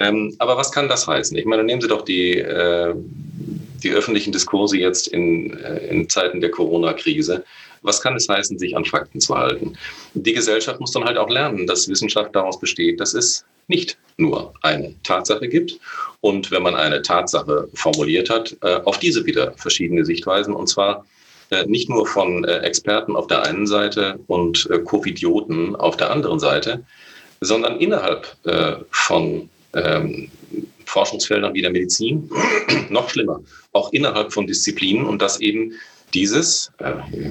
Ähm, aber was kann das heißen? Ich meine, nehmen Sie doch die, äh, die öffentlichen Diskurse jetzt in, äh, in Zeiten der Corona-Krise. Was kann es heißen, sich an Fakten zu halten? Die Gesellschaft muss dann halt auch lernen, dass Wissenschaft daraus besteht, dass es nicht nur eine Tatsache gibt. Und wenn man eine Tatsache formuliert hat, äh, auf diese wieder verschiedene Sichtweisen und zwar äh, nicht nur von äh, Experten auf der einen Seite und Covidioten auf der anderen Seite, sondern innerhalb von ähm, Forschungsfeldern wie der Medizin, noch schlimmer, auch innerhalb von Disziplinen und dass eben dieses,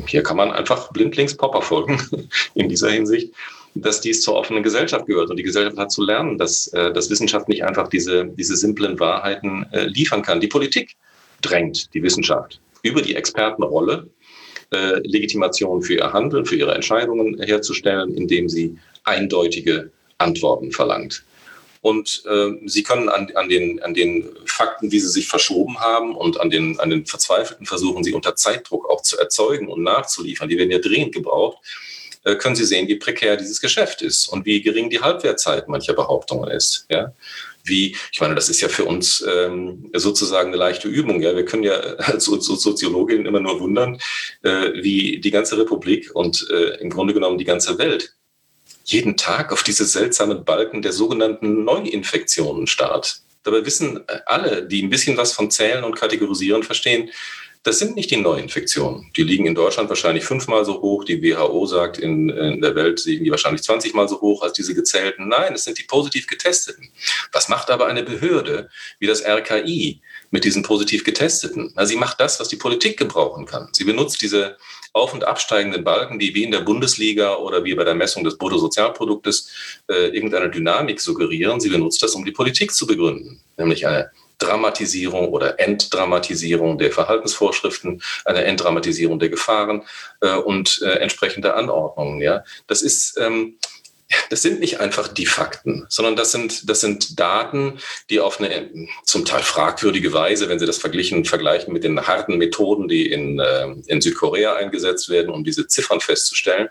hier kann man einfach blindlings Popper folgen in dieser Hinsicht, dass dies zur offenen Gesellschaft gehört. Und die Gesellschaft hat zu lernen, dass, äh, dass Wissenschaft nicht einfach diese, diese simplen Wahrheiten äh, liefern kann. Die Politik drängt die Wissenschaft über die Expertenrolle, äh, Legitimation für ihr Handeln, für ihre Entscheidungen herzustellen, indem sie eindeutige Antworten verlangt. Und äh, sie können an, an, den, an den Fakten, wie sie sich verschoben haben und an den, an den verzweifelten Versuchen, sie unter Zeitdruck auch zu erzeugen und nachzuliefern, die werden ja dringend gebraucht, können Sie sehen, wie prekär dieses Geschäft ist und wie gering die Halbwertzeit mancher Behauptungen ist. Ja? Wie, ich meine, das ist ja für uns ähm, sozusagen eine leichte Übung. Ja, wir können ja als Soziologinnen immer nur wundern, äh, wie die ganze Republik und äh, im Grunde genommen die ganze Welt jeden Tag auf diese seltsamen Balken der sogenannten Neuinfektionen starrt. Dabei wissen alle, die ein bisschen was von Zählen und Kategorisieren verstehen, das sind nicht die Neuinfektionen. Die liegen in Deutschland wahrscheinlich fünfmal so hoch. Die WHO sagt, in, in der Welt liegen die wahrscheinlich 20 mal so hoch als diese gezählten. Nein, es sind die positiv getesteten. Was macht aber eine Behörde wie das RKI mit diesen positiv getesteten? Na, sie macht das, was die Politik gebrauchen kann. Sie benutzt diese auf- und absteigenden Balken, die wie in der Bundesliga oder wie bei der Messung des Bruttosozialproduktes äh, irgendeine Dynamik suggerieren. Sie benutzt das, um die Politik zu begründen, nämlich eine Dramatisierung oder Entdramatisierung der Verhaltensvorschriften, eine Entdramatisierung der Gefahren äh, und äh, entsprechende Anordnungen. Ja, das ist ähm, das sind nicht einfach die Fakten, sondern das sind, das sind Daten, die auf eine zum Teil fragwürdige Weise, wenn Sie das verglichen, vergleichen mit den harten Methoden, die in, äh, in Südkorea eingesetzt werden, um diese Ziffern festzustellen.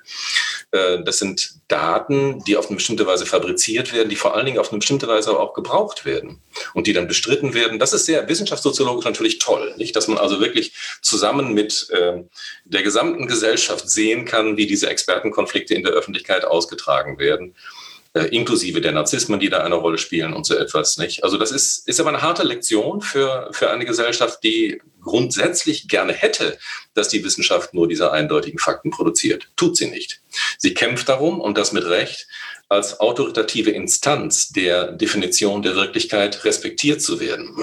Äh, das sind Daten, die auf eine bestimmte Weise fabriziert werden, die vor allen Dingen auf eine bestimmte Weise auch gebraucht werden und die dann bestritten werden. Das ist sehr wissenschaftssoziologisch natürlich toll, nicht? Dass man also wirklich zusammen mit äh, der gesamten Gesellschaft sehen kann, wie diese Expertenkonflikte in der Öffentlichkeit ausgetragen werden werden, äh, inklusive der Narzissmen, die da eine Rolle spielen und so etwas. Nicht? Also das ist, ist aber eine harte Lektion für, für eine Gesellschaft, die grundsätzlich gerne hätte, dass die Wissenschaft nur diese eindeutigen Fakten produziert. Tut sie nicht. Sie kämpft darum, und das mit Recht, als autoritative Instanz der Definition der Wirklichkeit respektiert zu werden.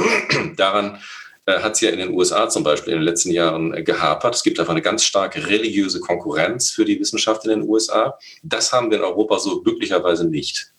Daran hat es ja in den USA zum Beispiel in den letzten Jahren äh, gehapert. Es gibt einfach eine ganz starke religiöse Konkurrenz für die Wissenschaft in den USA. Das haben wir in Europa so glücklicherweise nicht.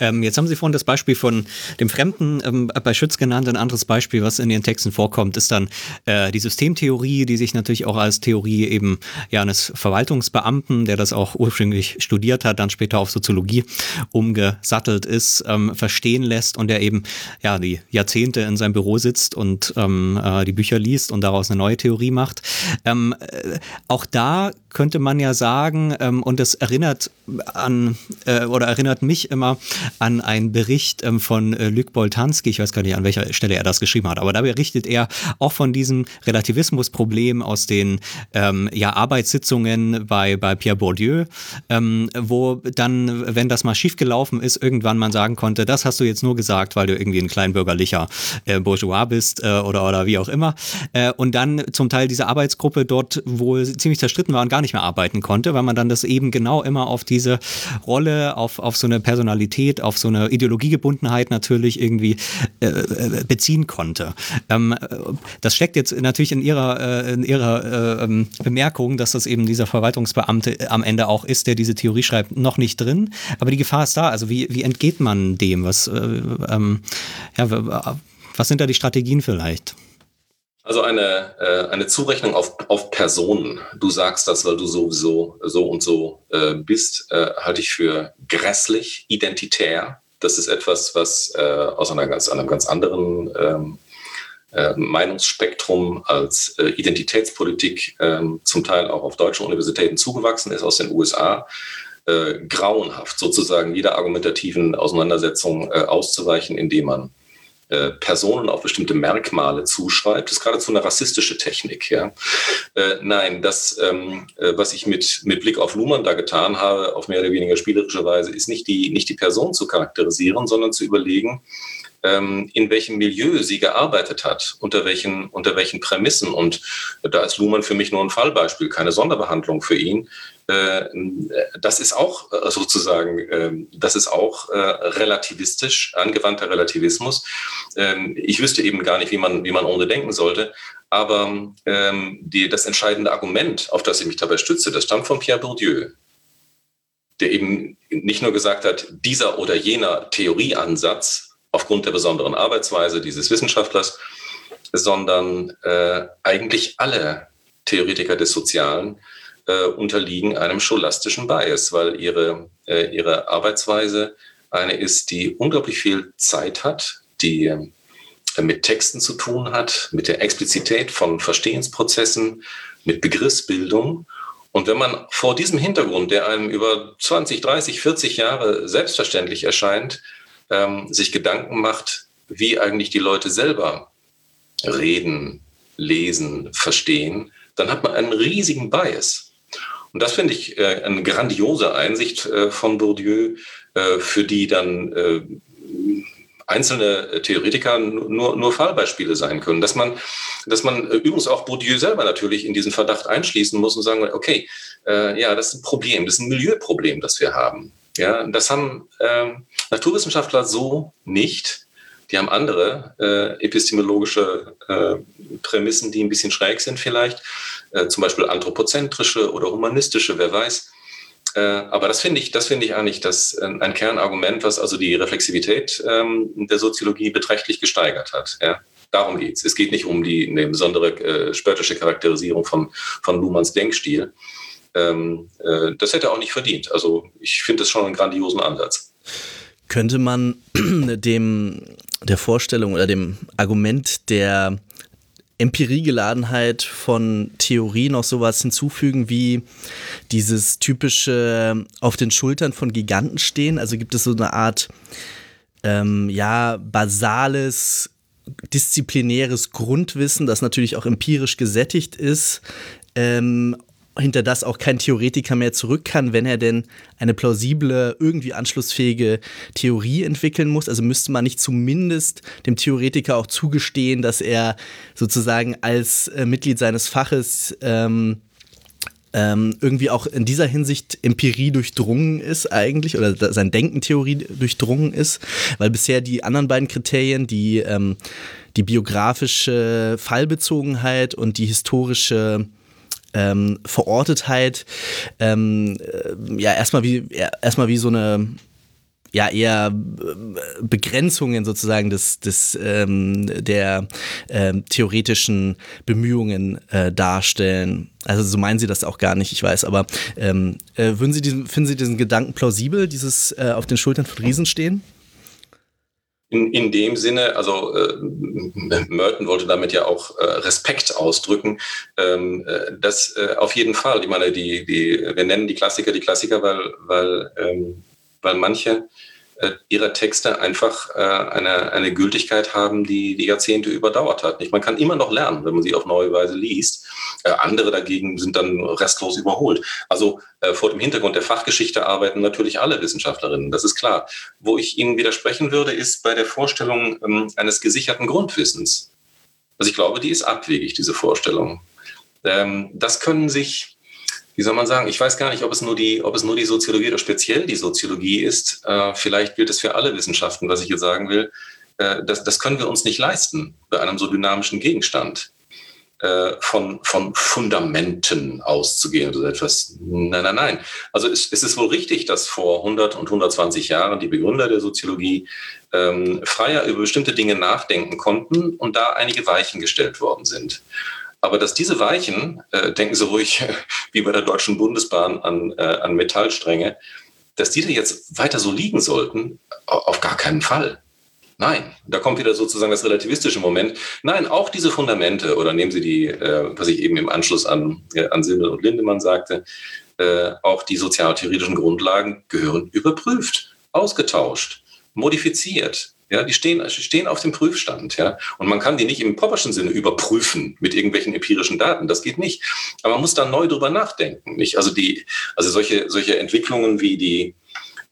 Ähm, jetzt haben Sie vorhin das Beispiel von dem Fremden ähm, bei Schütz genannt. Ein anderes Beispiel, was in Ihren Texten vorkommt, ist dann äh, die Systemtheorie, die sich natürlich auch als Theorie eben ja, eines Verwaltungsbeamten, der das auch ursprünglich studiert hat, dann später auf Soziologie umgesattelt ist, ähm, verstehen lässt und der eben ja die Jahrzehnte in seinem Büro sitzt und ähm, äh, die Bücher liest und daraus eine neue Theorie macht. Ähm, äh, auch da könnte man ja sagen, ähm, und das erinnert an äh, oder erinnert mich immer an einen Bericht ähm, von äh, Luc Boltanski, ich weiß gar nicht, an welcher Stelle er das geschrieben hat, aber da berichtet er auch von diesem Relativismusproblem aus den ähm, ja, Arbeitssitzungen bei, bei Pierre Bourdieu, ähm, wo dann, wenn das mal schiefgelaufen ist, irgendwann man sagen konnte, das hast du jetzt nur gesagt, weil du irgendwie ein kleinbürgerlicher äh, Bourgeois bist äh, oder, oder wie auch immer. Äh, und dann zum Teil diese Arbeitsgruppe dort wohl ziemlich zerstritten war und gar nicht mehr arbeiten konnte, weil man dann das eben genau immer auf diese Rolle, auf, auf so eine Personalität, auf so eine Ideologiegebundenheit natürlich irgendwie äh, äh beziehen konnte. Ähm, das steckt jetzt natürlich in ihrer, äh, in ihrer äh, ähm, Bemerkung, dass das eben dieser Verwaltungsbeamte am Ende auch ist, der diese Theorie schreibt, noch nicht drin. Aber die Gefahr ist da. Also wie, wie entgeht man dem? Was, äh, ähm, ja, was sind da die Strategien vielleicht? Also eine, äh, eine Zurechnung auf, auf Personen. Du sagst das, weil du sowieso so und so äh, bist, äh, halte ich für grässlich, identitär. Das ist etwas, was äh, aus einer ganz, einem ganz anderen ähm, äh, Meinungsspektrum als äh, Identitätspolitik ähm, zum Teil auch auf deutschen Universitäten zugewachsen ist aus den USA. Grauenhaft sozusagen jeder argumentativen Auseinandersetzung auszuweichen, indem man äh, Personen auf bestimmte Merkmale zuschreibt, ist geradezu eine rassistische Technik. Ja? Äh, nein, das, ähm, äh, was ich mit, mit Blick auf Luhmann da getan habe, auf mehr oder weniger spielerische Weise, ist nicht die, nicht die Person zu charakterisieren, sondern zu überlegen, ähm, in welchem Milieu sie gearbeitet hat, unter welchen, unter welchen Prämissen. Und da ist Luhmann für mich nur ein Fallbeispiel, keine Sonderbehandlung für ihn. Äh, das ist auch äh, sozusagen, ähm, das ist auch äh, relativistisch, angewandter Relativismus. Ähm, ich wüsste eben gar nicht, wie man, wie man ohne denken sollte. Aber ähm, die, das entscheidende Argument, auf das ich mich dabei stütze, das stammt von Pierre Bourdieu, der eben nicht nur gesagt hat, dieser oder jener Theorieansatz aufgrund der besonderen Arbeitsweise dieses Wissenschaftlers, sondern eigentlich alle Theoretiker des Sozialen äh, unterliegen einem scholastischen Bias, weil ihre, äh, ihre Arbeitsweise eine ist, die unglaublich viel Zeit hat, die äh, mit Texten zu tun hat, mit der Explizität von Verstehensprozessen, mit Begriffsbildung. Und wenn man vor diesem Hintergrund, der einem über 20, 30, 40 Jahre selbstverständlich erscheint, ähm, sich Gedanken macht, wie eigentlich die Leute selber reden, lesen, verstehen, dann hat man einen riesigen Bias. Und das finde ich äh, eine grandiose Einsicht äh, von Bourdieu, äh, für die dann äh, einzelne Theoretiker nur, nur Fallbeispiele sein können. Dass man, dass man äh, übrigens auch Bourdieu selber natürlich in diesen Verdacht einschließen muss und sagen, okay, äh, ja, das ist ein Problem, das ist ein Milieuproblem, das wir haben. Ja, das haben ähm, Naturwissenschaftler so nicht. Die haben andere äh, epistemologische äh, Prämissen, die ein bisschen schräg sind vielleicht. Äh, zum Beispiel anthropozentrische oder humanistische, wer weiß. Äh, aber das finde ich, das finde ich eigentlich das, ein Kernargument, was also die Reflexivität ähm, der Soziologie beträchtlich gesteigert hat. Ja? Darum geht es. Es geht nicht um die eine besondere äh, spöttische Charakterisierung von, von Luhmanns Denkstil. Ähm, äh, das hätte er auch nicht verdient. Also ich finde das schon einen grandiosen Ansatz. Könnte man dem der Vorstellung oder dem Argument der Empiriegeladenheit von Theorie noch sowas hinzufügen wie dieses typische auf den Schultern von Giganten stehen? Also gibt es so eine Art, ähm, ja, basales, disziplinäres Grundwissen, das natürlich auch empirisch gesättigt ist, ähm, hinter das auch kein Theoretiker mehr zurück kann, wenn er denn eine plausible, irgendwie anschlussfähige Theorie entwickeln muss. Also müsste man nicht zumindest dem Theoretiker auch zugestehen, dass er sozusagen als äh, Mitglied seines Faches ähm, ähm, irgendwie auch in dieser Hinsicht Empirie durchdrungen ist eigentlich oder sein Denken Theorie durchdrungen ist, weil bisher die anderen beiden Kriterien, die, ähm, die biografische Fallbezogenheit und die historische ähm, Verortetheit ähm, äh, ja erstmal wie erstmal wie so eine ja eher Begrenzungen sozusagen des, des ähm, der ähm, theoretischen Bemühungen äh, darstellen. Also so meinen Sie das auch gar nicht, ich weiß, aber ähm, äh, würden Sie diesen, finden Sie diesen Gedanken plausibel, dieses äh, auf den Schultern von Riesen stehen? In, in dem Sinne, also äh, Merton wollte damit ja auch äh, Respekt ausdrücken. Ähm, äh, das äh, auf jeden Fall. Ich meine, die, die, wir nennen die Klassiker die Klassiker, weil, weil, ähm, weil manche ihrer Texte einfach äh, eine, eine Gültigkeit haben, die die Jahrzehnte überdauert hat. Nicht? Man kann immer noch lernen, wenn man sie auf neue Weise liest. Äh, andere dagegen sind dann restlos überholt. Also äh, vor dem Hintergrund der Fachgeschichte arbeiten natürlich alle Wissenschaftlerinnen, das ist klar. Wo ich Ihnen widersprechen würde, ist bei der Vorstellung ähm, eines gesicherten Grundwissens. Also ich glaube, die ist abwegig, diese Vorstellung. Ähm, das können sich wie soll man sagen, ich weiß gar nicht, ob es nur die, ob es nur die Soziologie oder speziell die Soziologie ist. Äh, vielleicht gilt es für alle Wissenschaften, was ich jetzt sagen will. Äh, das, das können wir uns nicht leisten bei einem so dynamischen Gegenstand. Äh, von, von Fundamenten auszugehen oder so etwas. Nein, nein, nein. Also es, es ist wohl richtig, dass vor 100 und 120 Jahren die Begründer der Soziologie ähm, freier über bestimmte Dinge nachdenken konnten und da einige Weichen gestellt worden sind. Aber dass diese Weichen, äh, denken Sie ruhig, wie bei der Deutschen Bundesbahn an, äh, an Metallstränge, dass diese jetzt weiter so liegen sollten, auf gar keinen Fall. Nein, da kommt wieder sozusagen das relativistische Moment. Nein, auch diese Fundamente, oder nehmen Sie die, äh, was ich eben im Anschluss an, äh, an Simmel und Lindemann sagte, äh, auch die sozialtheoretischen Grundlagen gehören überprüft, ausgetauscht, modifiziert, ja, die stehen, stehen auf dem Prüfstand. Ja, und man kann die nicht im Popperschen Sinne überprüfen mit irgendwelchen empirischen Daten. Das geht nicht. Aber man muss da neu drüber nachdenken. Nicht? Also die, also solche, solche Entwicklungen wie die,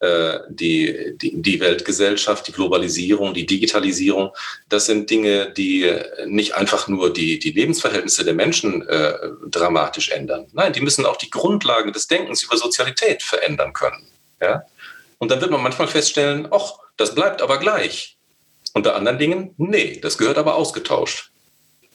äh, die, die, die Weltgesellschaft, die Globalisierung, die Digitalisierung, das sind Dinge, die nicht einfach nur die, die Lebensverhältnisse der Menschen äh, dramatisch ändern. Nein, die müssen auch die Grundlagen des Denkens über Sozialität verändern können. Ja? Und dann wird man manchmal feststellen, ach, das bleibt aber gleich. Und bei anderen Dingen, nee, das gehört aber ausgetauscht.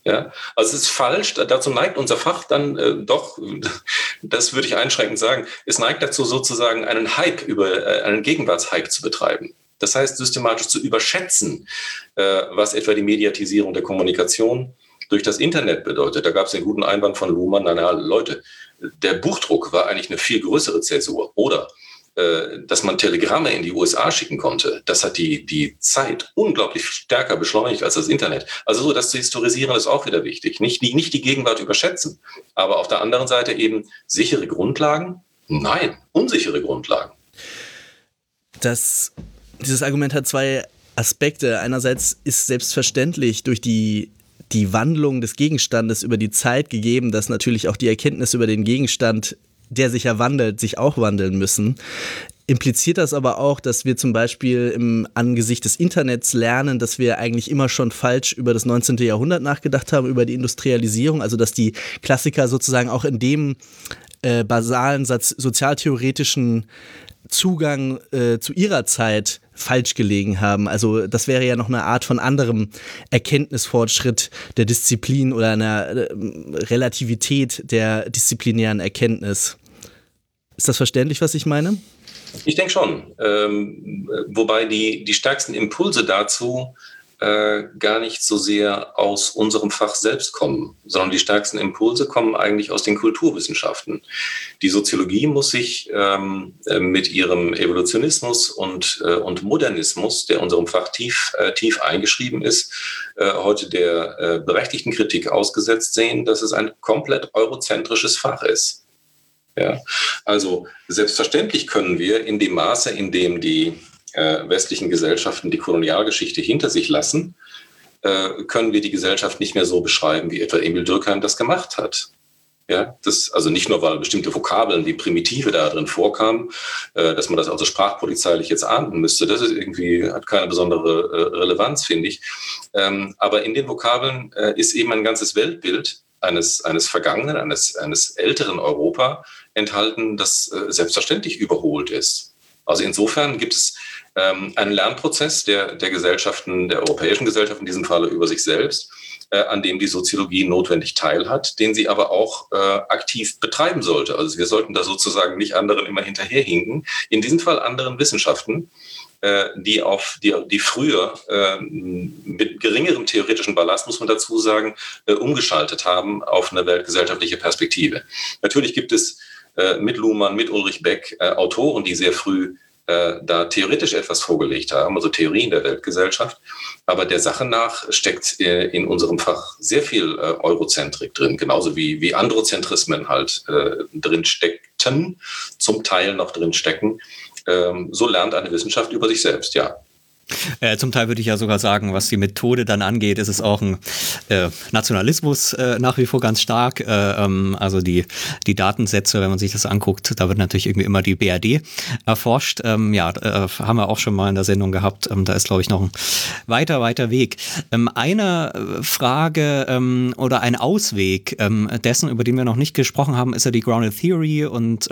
Ja, also es ist falsch, dazu neigt unser Fach dann äh, doch, das würde ich einschränkend sagen, es neigt dazu sozusagen einen Hype über, äh, einen Gegenwartshype zu betreiben. Das heißt, systematisch zu überschätzen, äh, was etwa die Mediatisierung der Kommunikation durch das Internet bedeutet. Da gab es den guten Einwand von Luhmann, na, na Leute, der Buchdruck war eigentlich eine viel größere Zäsur. Oder dass man Telegramme in die USA schicken konnte, das hat die, die Zeit unglaublich stärker beschleunigt als das Internet. Also so, das zu historisieren ist auch wieder wichtig. Nicht die, nicht die Gegenwart überschätzen, aber auf der anderen Seite eben sichere Grundlagen? Nein, unsichere Grundlagen. Das, dieses Argument hat zwei Aspekte. Einerseits ist selbstverständlich durch die die Wandlung des Gegenstandes über die Zeit gegeben, dass natürlich auch die Erkenntnis über den Gegenstand der sich ja wandelt, sich auch wandeln müssen. Impliziert das aber auch, dass wir zum Beispiel im Angesicht des Internets lernen, dass wir eigentlich immer schon falsch über das 19. Jahrhundert nachgedacht haben, über die Industrialisierung, also dass die Klassiker sozusagen auch in dem äh, basalen sozialtheoretischen Zugang äh, zu ihrer Zeit falsch gelegen haben. Also das wäre ja noch eine Art von anderem Erkenntnisfortschritt der Disziplin oder einer äh, Relativität der disziplinären Erkenntnis. Ist das verständlich, was ich meine? Ich denke schon. Ähm, wobei die, die stärksten Impulse dazu äh, gar nicht so sehr aus unserem Fach selbst kommen, sondern die stärksten Impulse kommen eigentlich aus den Kulturwissenschaften. Die Soziologie muss sich ähm, äh, mit ihrem Evolutionismus und, äh, und Modernismus, der unserem Fach tief, äh, tief eingeschrieben ist, äh, heute der äh, berechtigten Kritik ausgesetzt sehen, dass es ein komplett eurozentrisches Fach ist. Ja, also selbstverständlich können wir in dem Maße, in dem die äh, westlichen Gesellschaften die Kolonialgeschichte hinter sich lassen, äh, können wir die Gesellschaft nicht mehr so beschreiben, wie etwa Emil Durkheim das gemacht hat. Ja, das, also nicht nur, weil bestimmte Vokabeln, die Primitive da drin vorkamen, äh, dass man das also sprachpolizeilich jetzt ahnden müsste. Das ist irgendwie, hat keine besondere äh, Relevanz, finde ich. Ähm, aber in den Vokabeln äh, ist eben ein ganzes Weltbild eines, eines vergangenen, eines, eines älteren Europa enthalten, das äh, selbstverständlich überholt ist. Also insofern gibt es ähm, einen Lernprozess der, der Gesellschaften, der europäischen Gesellschaften in diesem Falle über sich selbst, äh, an dem die Soziologie notwendig teilhat, den sie aber auch äh, aktiv betreiben sollte. Also wir sollten da sozusagen nicht anderen immer hinterherhinken. In diesem Fall anderen Wissenschaften, äh, die auf die, die früher äh, mit geringerem theoretischen Ballast, muss man dazu sagen, äh, umgeschaltet haben auf eine weltgesellschaftliche Perspektive. Natürlich gibt es äh, mit Luhmann, mit Ulrich Beck äh, Autoren, die sehr früh äh, da theoretisch etwas vorgelegt haben, also Theorien der Weltgesellschaft. Aber der Sache nach steckt äh, in unserem Fach sehr viel äh, Eurozentrik drin, genauso wie, wie Androzentrismen halt drin steckten, zum Teil noch drin stecken. Ähm, so lernt eine Wissenschaft über sich selbst, ja. Äh, zum Teil würde ich ja sogar sagen, was die Methode dann angeht, ist es auch ein äh, Nationalismus äh, nach wie vor ganz stark. Äh, ähm, also die, die Datensätze, wenn man sich das anguckt, da wird natürlich irgendwie immer die BRD erforscht. Ähm, ja, äh, haben wir auch schon mal in der Sendung gehabt. Ähm, da ist, glaube ich, noch ein weiter, weiter Weg. Ähm, eine Frage ähm, oder ein Ausweg ähm, dessen, über den wir noch nicht gesprochen haben, ist ja die Grounded Theory und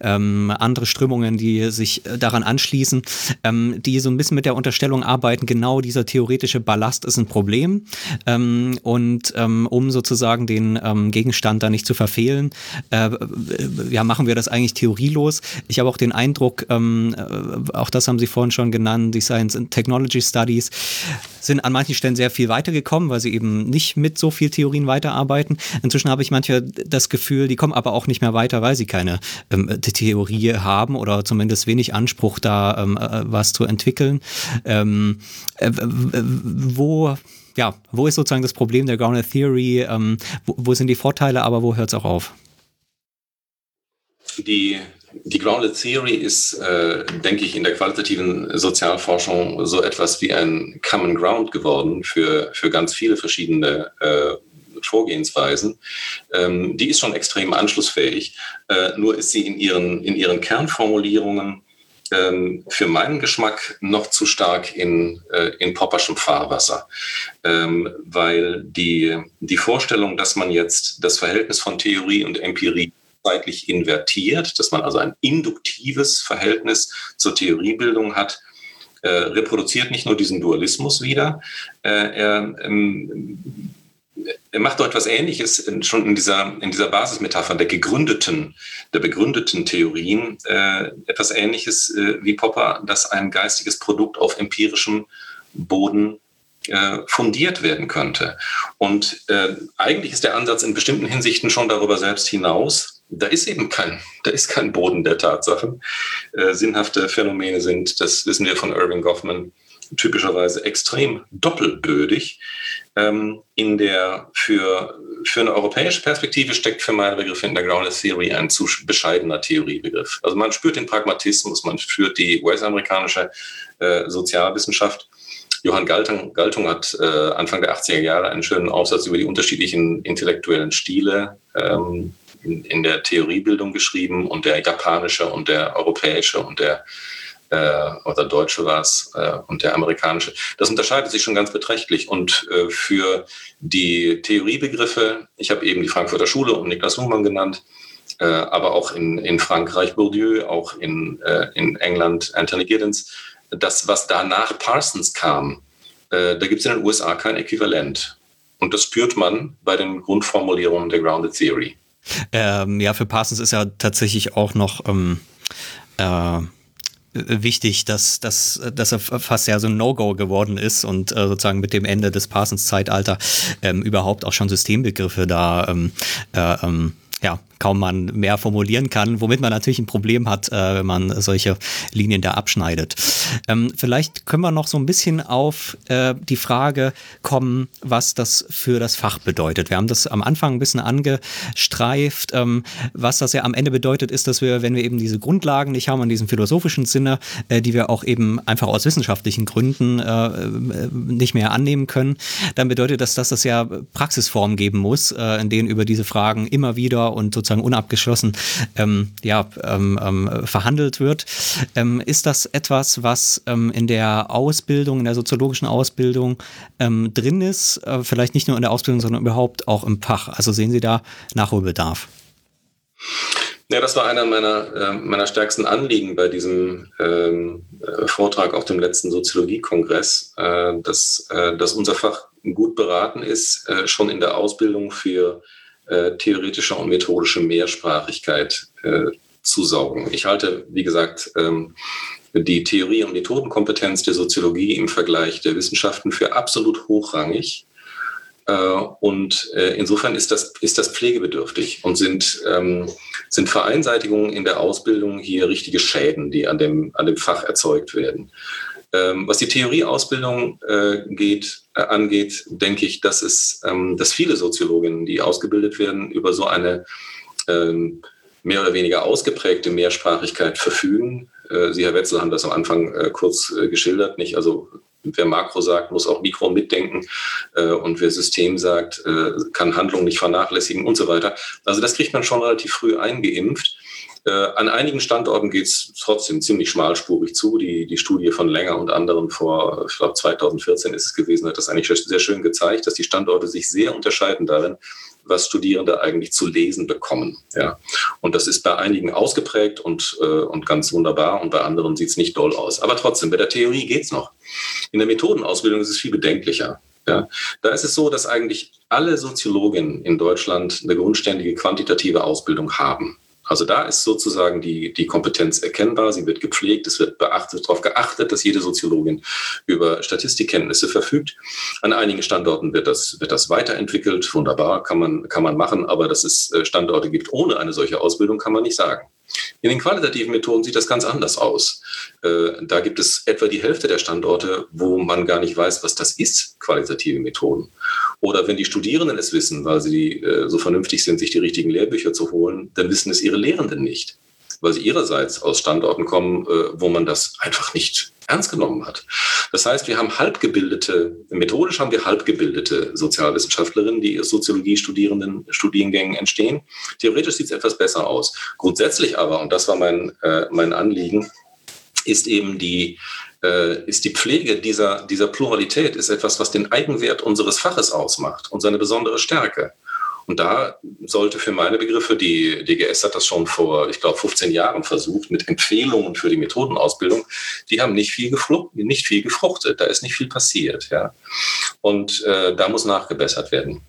andere Strömungen, die sich daran anschließen, die so ein bisschen mit der der Unterstellung arbeiten, genau dieser theoretische Ballast ist ein Problem. Ähm, und ähm, um sozusagen den ähm, Gegenstand da nicht zu verfehlen, äh, ja, machen wir das eigentlich theorielos. Ich habe auch den Eindruck, ähm, äh, auch das haben Sie vorhin schon genannt, die Science and Technology Studies sind an manchen Stellen sehr viel weitergekommen, weil sie eben nicht mit so viel Theorien weiterarbeiten. Inzwischen habe ich manchmal das Gefühl, die kommen aber auch nicht mehr weiter, weil sie keine ähm, Theorie haben oder zumindest wenig Anspruch, da ähm, äh, was zu entwickeln. Ähm, äh, wo ja, wo ist sozusagen das Problem der Grounded Theory? Ähm, wo, wo, sind die Vorteile, aber wo hört es auch auf? Die, die Grounded Theory ist, äh, denke ich, in der qualitativen Sozialforschung so etwas wie ein Common Ground geworden für, für ganz viele verschiedene äh, Vorgehensweisen. Ähm, die ist schon extrem anschlussfähig. Äh, nur ist sie in ihren, in ihren Kernformulierungen ähm, für meinen Geschmack noch zu stark in, äh, in Popperschem Fahrwasser, ähm, weil die, die Vorstellung, dass man jetzt das Verhältnis von Theorie und Empirie zeitlich invertiert, dass man also ein induktives Verhältnis zur Theoriebildung hat, äh, reproduziert nicht nur diesen Dualismus wieder, äh, er ähm, macht doch etwas Ähnliches schon in dieser, in dieser Basismetapher der gegründeten, der begründeten Theorien, äh, etwas Ähnliches äh, wie Popper, dass ein geistiges Produkt auf empirischem Boden äh, fundiert werden könnte. Und äh, eigentlich ist der Ansatz in bestimmten Hinsichten schon darüber selbst hinaus. Da ist eben kein, da ist kein Boden der Tatsachen. Äh, sinnhafte Phänomene sind, das wissen wir von Irving Goffman, typischerweise extrem doppelbödig. Ähm, in der für, für eine europäische Perspektive steckt für meine Begriffe in der Grounded Theory ein zu bescheidener Theoriebegriff. Also man spürt den Pragmatismus, man spürt die US-amerikanische äh, Sozialwissenschaft. Johann Galtung, Galtung hat äh, Anfang der 80er Jahre einen schönen Aufsatz über die unterschiedlichen intellektuellen Stile ähm, in, in der Theoriebildung geschrieben und der japanische und der europäische und der äh, oder Deutsche war es äh, und der amerikanische. Das unterscheidet sich schon ganz beträchtlich. Und äh, für die Theoriebegriffe, ich habe eben die Frankfurter Schule und Niklas Luhmann genannt, äh, aber auch in, in Frankreich Bourdieu, auch in, äh, in England Anthony Giddens, das, was danach Parsons kam, äh, da gibt es in den USA kein Äquivalent. Und das spürt man bei den Grundformulierungen der Grounded Theory. Ähm, ja, für Parsons ist ja tatsächlich auch noch ähm, äh, wichtig, dass, dass, dass er fast ja so ein No-Go geworden ist und äh, sozusagen mit dem Ende des Parsons-Zeitalter ähm, überhaupt auch schon Systembegriffe da ähm, äh, ähm, kaum man mehr formulieren kann, womit man natürlich ein Problem hat, äh, wenn man solche Linien da abschneidet. Ähm, vielleicht können wir noch so ein bisschen auf äh, die Frage kommen, was das für das Fach bedeutet. Wir haben das am Anfang ein bisschen angestreift. Ähm, was das ja am Ende bedeutet, ist, dass wir, wenn wir eben diese Grundlagen nicht haben in diesem philosophischen Sinne, äh, die wir auch eben einfach aus wissenschaftlichen Gründen äh, äh, nicht mehr annehmen können, dann bedeutet das, dass das ja Praxisformen geben muss, äh, in denen über diese Fragen immer wieder und sozusagen sozusagen unabgeschlossen ähm, ja, ähm, ähm, verhandelt wird. Ähm, ist das etwas, was ähm, in der Ausbildung, in der soziologischen Ausbildung drin ist? Äh, vielleicht nicht nur in der Ausbildung, sondern überhaupt auch im Fach. Also sehen Sie da Nachholbedarf? Ja, das war einer meiner, äh, meiner stärksten Anliegen bei diesem ähm, äh, Vortrag auf dem letzten Soziologiekongress, äh, dass, äh, dass unser Fach gut beraten ist, äh, schon in der Ausbildung für äh, theoretische und methodische Mehrsprachigkeit äh, aufzusaugen. Ich halte, wie gesagt, ähm, die Theorie- und Methodenkompetenz der Soziologie im Vergleich der Wissenschaften für absolut hochrangig. Äh, und äh, insofern ist das, ist das pflegebedürftig und sind, ähm, sind Vereinseitigungen in der Ausbildung hier richtige Schäden, die an dem, an dem Fach erzeugt werden. Ähm, was die Theorieausbildung äh, geht, äh, angeht, denke ich, dass es, ähm, dass viele Soziologinnen, die ausgebildet werden, über so eine ähm, mehr oder weniger ausgeprägte Mehrsprachigkeit verfügen. Äh, Sie, Herr Wetzel, haben das am Anfang äh, kurz äh, geschildert, nicht? Also wer Makro sagt, muss auch Mikro mitdenken und wer System sagt, kann Handlung nicht vernachlässigen und so weiter. Also das kriegt man schon relativ früh eingeimpft. An einigen Standorten geht es trotzdem ziemlich schmalspurig zu. Die, die Studie von Länger und anderen vor, ich glaube 2014 ist es gewesen, hat das eigentlich sehr schön gezeigt, dass die Standorte sich sehr unterscheiden darin, was Studierende eigentlich zu lesen bekommen. Ja. Und das ist bei einigen ausgeprägt und, äh, und ganz wunderbar und bei anderen sieht es nicht doll aus. Aber trotzdem, bei der Theorie geht es noch. In der Methodenausbildung ist es viel bedenklicher. Ja. Da ist es so, dass eigentlich alle Soziologen in Deutschland eine grundständige quantitative Ausbildung haben. Also da ist sozusagen die, die Kompetenz erkennbar, sie wird gepflegt, es wird beachtet, darauf geachtet, dass jede Soziologin über Statistikkenntnisse verfügt. An einigen Standorten wird das, wird das weiterentwickelt, wunderbar, kann man, kann man machen, aber dass es äh, Standorte gibt ohne eine solche Ausbildung, kann man nicht sagen. In den qualitativen Methoden sieht das ganz anders aus. Äh, da gibt es etwa die Hälfte der Standorte, wo man gar nicht weiß, was das ist, qualitative Methoden. Oder wenn die Studierenden es wissen, weil sie äh, so vernünftig sind, sich die richtigen Lehrbücher zu holen, dann wissen es ihre Lehrenden nicht, weil sie ihrerseits aus Standorten kommen, äh, wo man das einfach nicht ernst genommen hat. Das heißt, wir haben halbgebildete, methodisch haben wir halbgebildete Sozialwissenschaftlerinnen, die aus Soziologie-Studierenden Studiengängen entstehen. Theoretisch sieht es etwas besser aus. Grundsätzlich aber, und das war mein, äh, mein Anliegen, ist eben die, äh, ist die Pflege dieser, dieser Pluralität, ist etwas, was den Eigenwert unseres Faches ausmacht und seine besondere Stärke. Und da sollte für meine Begriffe, die DGS hat das schon vor, ich glaube, 15 Jahren versucht, mit Empfehlungen für die Methodenausbildung, die haben nicht viel, nicht viel gefruchtet, da ist nicht viel passiert. Ja. Und äh, da muss nachgebessert werden.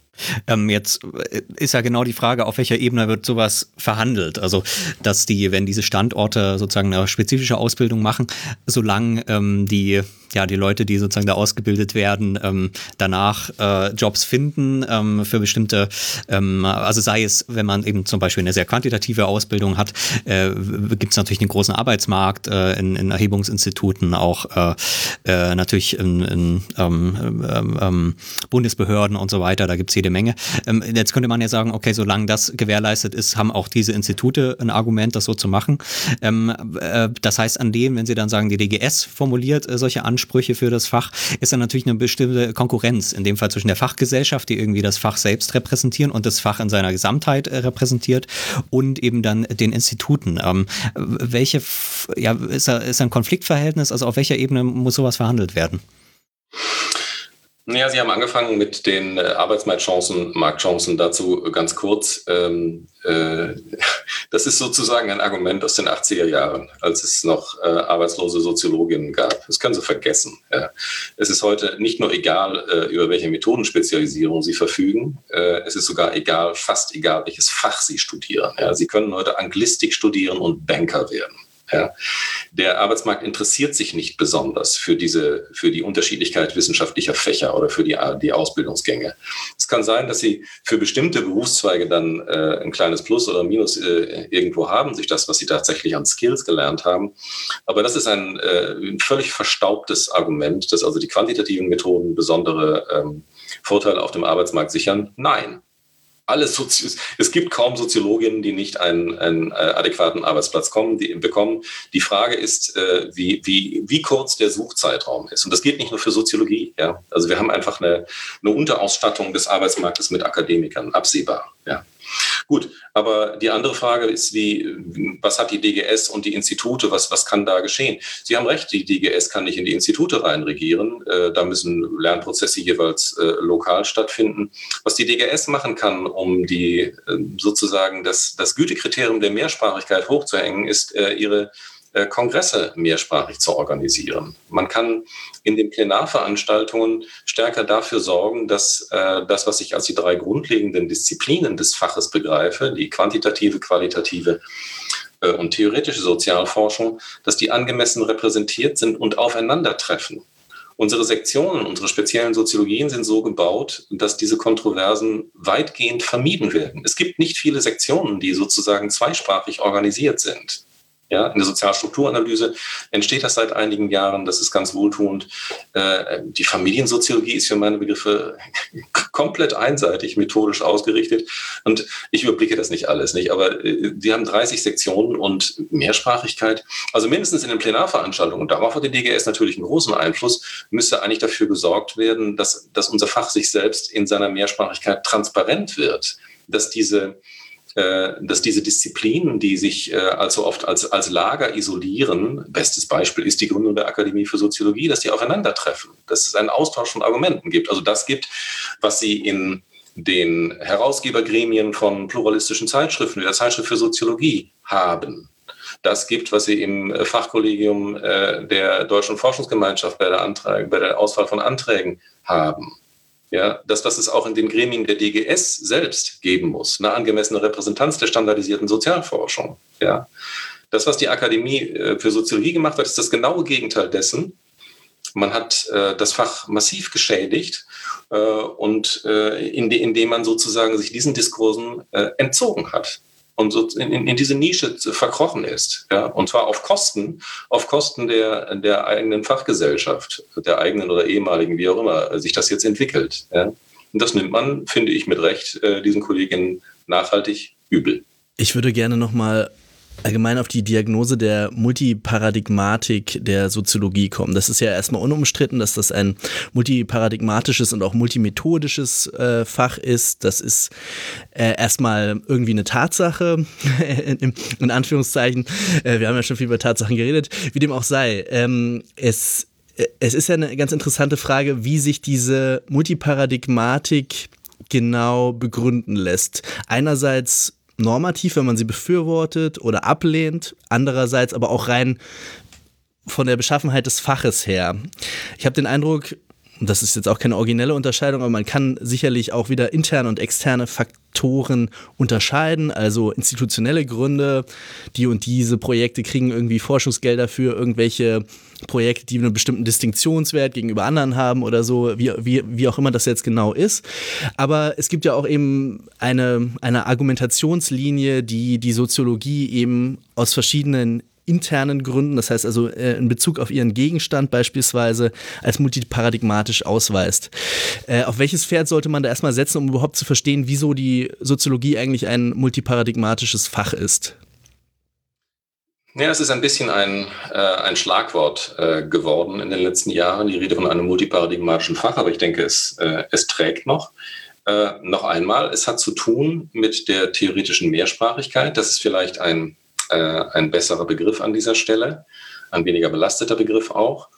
Ähm, jetzt äh, ist ja genau die Frage, auf welcher Ebene wird sowas verhandelt. Also, dass die, wenn diese Standorte sozusagen eine spezifische Ausbildung machen, solange ähm, die ja, die Leute, die sozusagen da ausgebildet werden, ähm, danach äh, Jobs finden ähm, für bestimmte, ähm, also sei es, wenn man eben zum Beispiel eine sehr quantitative Ausbildung hat, äh, gibt es natürlich einen großen Arbeitsmarkt äh, in, in Erhebungsinstituten, auch äh, äh, natürlich in, in ähm, ähm, ähm, Bundesbehörden und so weiter, da gibt es jede Menge. Ähm, jetzt könnte man ja sagen, okay, solange das gewährleistet ist, haben auch diese Institute ein Argument, das so zu machen. Ähm, äh, das heißt, an dem, wenn sie dann sagen, die DGS formuliert äh, solche Ansprüche, für das Fach, ist dann natürlich eine bestimmte Konkurrenz, in dem Fall zwischen der Fachgesellschaft, die irgendwie das Fach selbst repräsentieren und das Fach in seiner Gesamtheit äh, repräsentiert und eben dann den Instituten. Ähm, welche, ja, ist da, ist da ein Konfliktverhältnis? Also auf welcher Ebene muss sowas verhandelt werden? Ja, Sie haben angefangen mit den äh, Arbeitsmarktchancen, Marktchancen dazu ganz kurz. Ähm, äh, das ist sozusagen ein Argument aus den 80er Jahren, als es noch äh, arbeitslose Soziologinnen gab. Das können Sie vergessen. Es ist heute nicht nur egal, äh, über welche Methodenspezialisierung Sie verfügen, äh, es ist sogar egal, fast egal, welches Fach Sie studieren. Sie können heute Anglistik studieren und Banker werden. Ja. Der Arbeitsmarkt interessiert sich nicht besonders für diese, für die Unterschiedlichkeit wissenschaftlicher Fächer oder für die, die Ausbildungsgänge. Es kann sein, dass sie für bestimmte Berufszweige dann äh, ein kleines Plus oder Minus äh, irgendwo haben, sich das, was sie tatsächlich an Skills gelernt haben. Aber das ist ein, äh, ein völlig verstaubtes Argument, dass also die quantitativen Methoden besondere ähm, Vorteile auf dem Arbeitsmarkt sichern. Nein, alle Sozi es gibt kaum Soziologinnen, die nicht einen, einen äh, adäquaten Arbeitsplatz kommen, die, bekommen. Die Frage ist, äh, wie, wie, wie kurz der Suchzeitraum ist. Und das geht nicht nur für Soziologie. Ja? Also wir haben einfach eine, eine Unterausstattung des Arbeitsmarktes mit Akademikern, absehbar. Ja? Gut, aber die andere Frage ist, wie, was hat die DGS und die Institute, was, was kann da geschehen? Sie haben recht, die DGS kann nicht in die Institute reinregieren. Äh, da müssen Lernprozesse jeweils äh, lokal stattfinden. Was die DGS machen kann, um die äh, sozusagen das, das Gütekriterium der Mehrsprachigkeit hochzuhängen, ist äh, ihre äh, Kongresse mehrsprachig zu organisieren. Man kann in den Plenarveranstaltungen stärker dafür sorgen, dass äh, das, was ich als die drei grundlegenden Disziplinen des Faches begreife, die quantitative, qualitative äh, und theoretische Sozialforschung, dass die angemessen repräsentiert sind und aufeinandertreffen. Unsere Sektionen, unsere speziellen Soziologien sind so gebaut, dass diese Kontroversen weitgehend vermieden werden. Es gibt nicht viele Sektionen, die sozusagen zweisprachig organisiert sind. Ja, in der Sozialstrukturanalyse entsteht das seit einigen Jahren. Das ist ganz wohltuend. Äh, die Familiensoziologie ist für meine Begriffe komplett einseitig methodisch ausgerichtet. Und ich überblicke das nicht alles, nicht. Aber äh, die haben 30 Sektionen und Mehrsprachigkeit. Also mindestens in den Plenarveranstaltungen. Und darauf hat die DGS natürlich einen großen Einfluss. Müsste eigentlich dafür gesorgt werden, dass, dass unser Fach sich selbst in seiner Mehrsprachigkeit transparent wird. Dass diese dass diese Disziplinen, die sich äh, also oft als, als Lager isolieren, bestes Beispiel ist die Gründung der Akademie für Soziologie, dass die aufeinandertreffen, dass es einen Austausch von Argumenten gibt. Also das gibt, was sie in den Herausgebergremien von pluralistischen Zeitschriften wie der Zeitschrift für Soziologie haben. Das gibt, was sie im Fachkollegium äh, der Deutschen Forschungsgemeinschaft bei der, Antrag, bei der Auswahl von Anträgen haben. Ja, das, was es auch in den Gremien der DGS selbst geben muss, eine angemessene Repräsentanz der standardisierten Sozialforschung. Ja. Das, was die Akademie äh, für Soziologie gemacht hat, ist das genaue Gegenteil dessen. Man hat äh, das Fach massiv geschädigt äh, und äh, indem man sozusagen sich diesen Diskursen äh, entzogen hat und so in, in, diese Nische verkrochen ist. Ja? Und zwar auf Kosten, auf Kosten der, der eigenen Fachgesellschaft, der eigenen oder ehemaligen, wie auch immer sich das jetzt entwickelt. Ja? Und das nimmt man, finde ich, mit Recht äh, diesen Kolleginnen nachhaltig übel. Ich würde gerne nochmal allgemein auf die Diagnose der Multiparadigmatik der Soziologie kommen. Das ist ja erstmal unumstritten, dass das ein multiparadigmatisches und auch multimethodisches äh, Fach ist. Das ist äh, erstmal irgendwie eine Tatsache, in, in, Anführungszeichen. Äh, wir haben ja schon viel über Tatsachen geredet. Wie dem auch sei. Ähm, es, äh, es ist ja eine ganz interessante Frage, wie sich diese Multiparadigmatik genau begründen lässt. Einerseits normativ, wenn man sie befürwortet oder ablehnt, andererseits aber auch rein von der Beschaffenheit des Faches her. Ich habe den Eindruck, und das ist jetzt auch keine originelle Unterscheidung, aber man kann sicherlich auch wieder interne und externe Faktoren unterscheiden, also institutionelle Gründe, die und diese Projekte kriegen irgendwie Forschungsgelder für irgendwelche Projekte, die einen bestimmten Distinktionswert gegenüber anderen haben oder so, wie, wie, wie auch immer das jetzt genau ist. Aber es gibt ja auch eben eine, eine Argumentationslinie, die die Soziologie eben aus verschiedenen internen Gründen, das heißt also äh, in Bezug auf ihren Gegenstand beispielsweise, als multiparadigmatisch ausweist. Äh, auf welches Pferd sollte man da erstmal setzen, um überhaupt zu verstehen, wieso die Soziologie eigentlich ein multiparadigmatisches Fach ist? Ja, es ist ein bisschen ein, äh, ein Schlagwort äh, geworden in den letzten Jahren, die Rede von einem multiparadigmatischen Fach, aber ich denke, es, äh, es trägt noch. Äh, noch einmal, es hat zu tun mit der theoretischen Mehrsprachigkeit. Das ist vielleicht ein äh, ein besserer Begriff an dieser Stelle, ein weniger belasteter Begriff auch.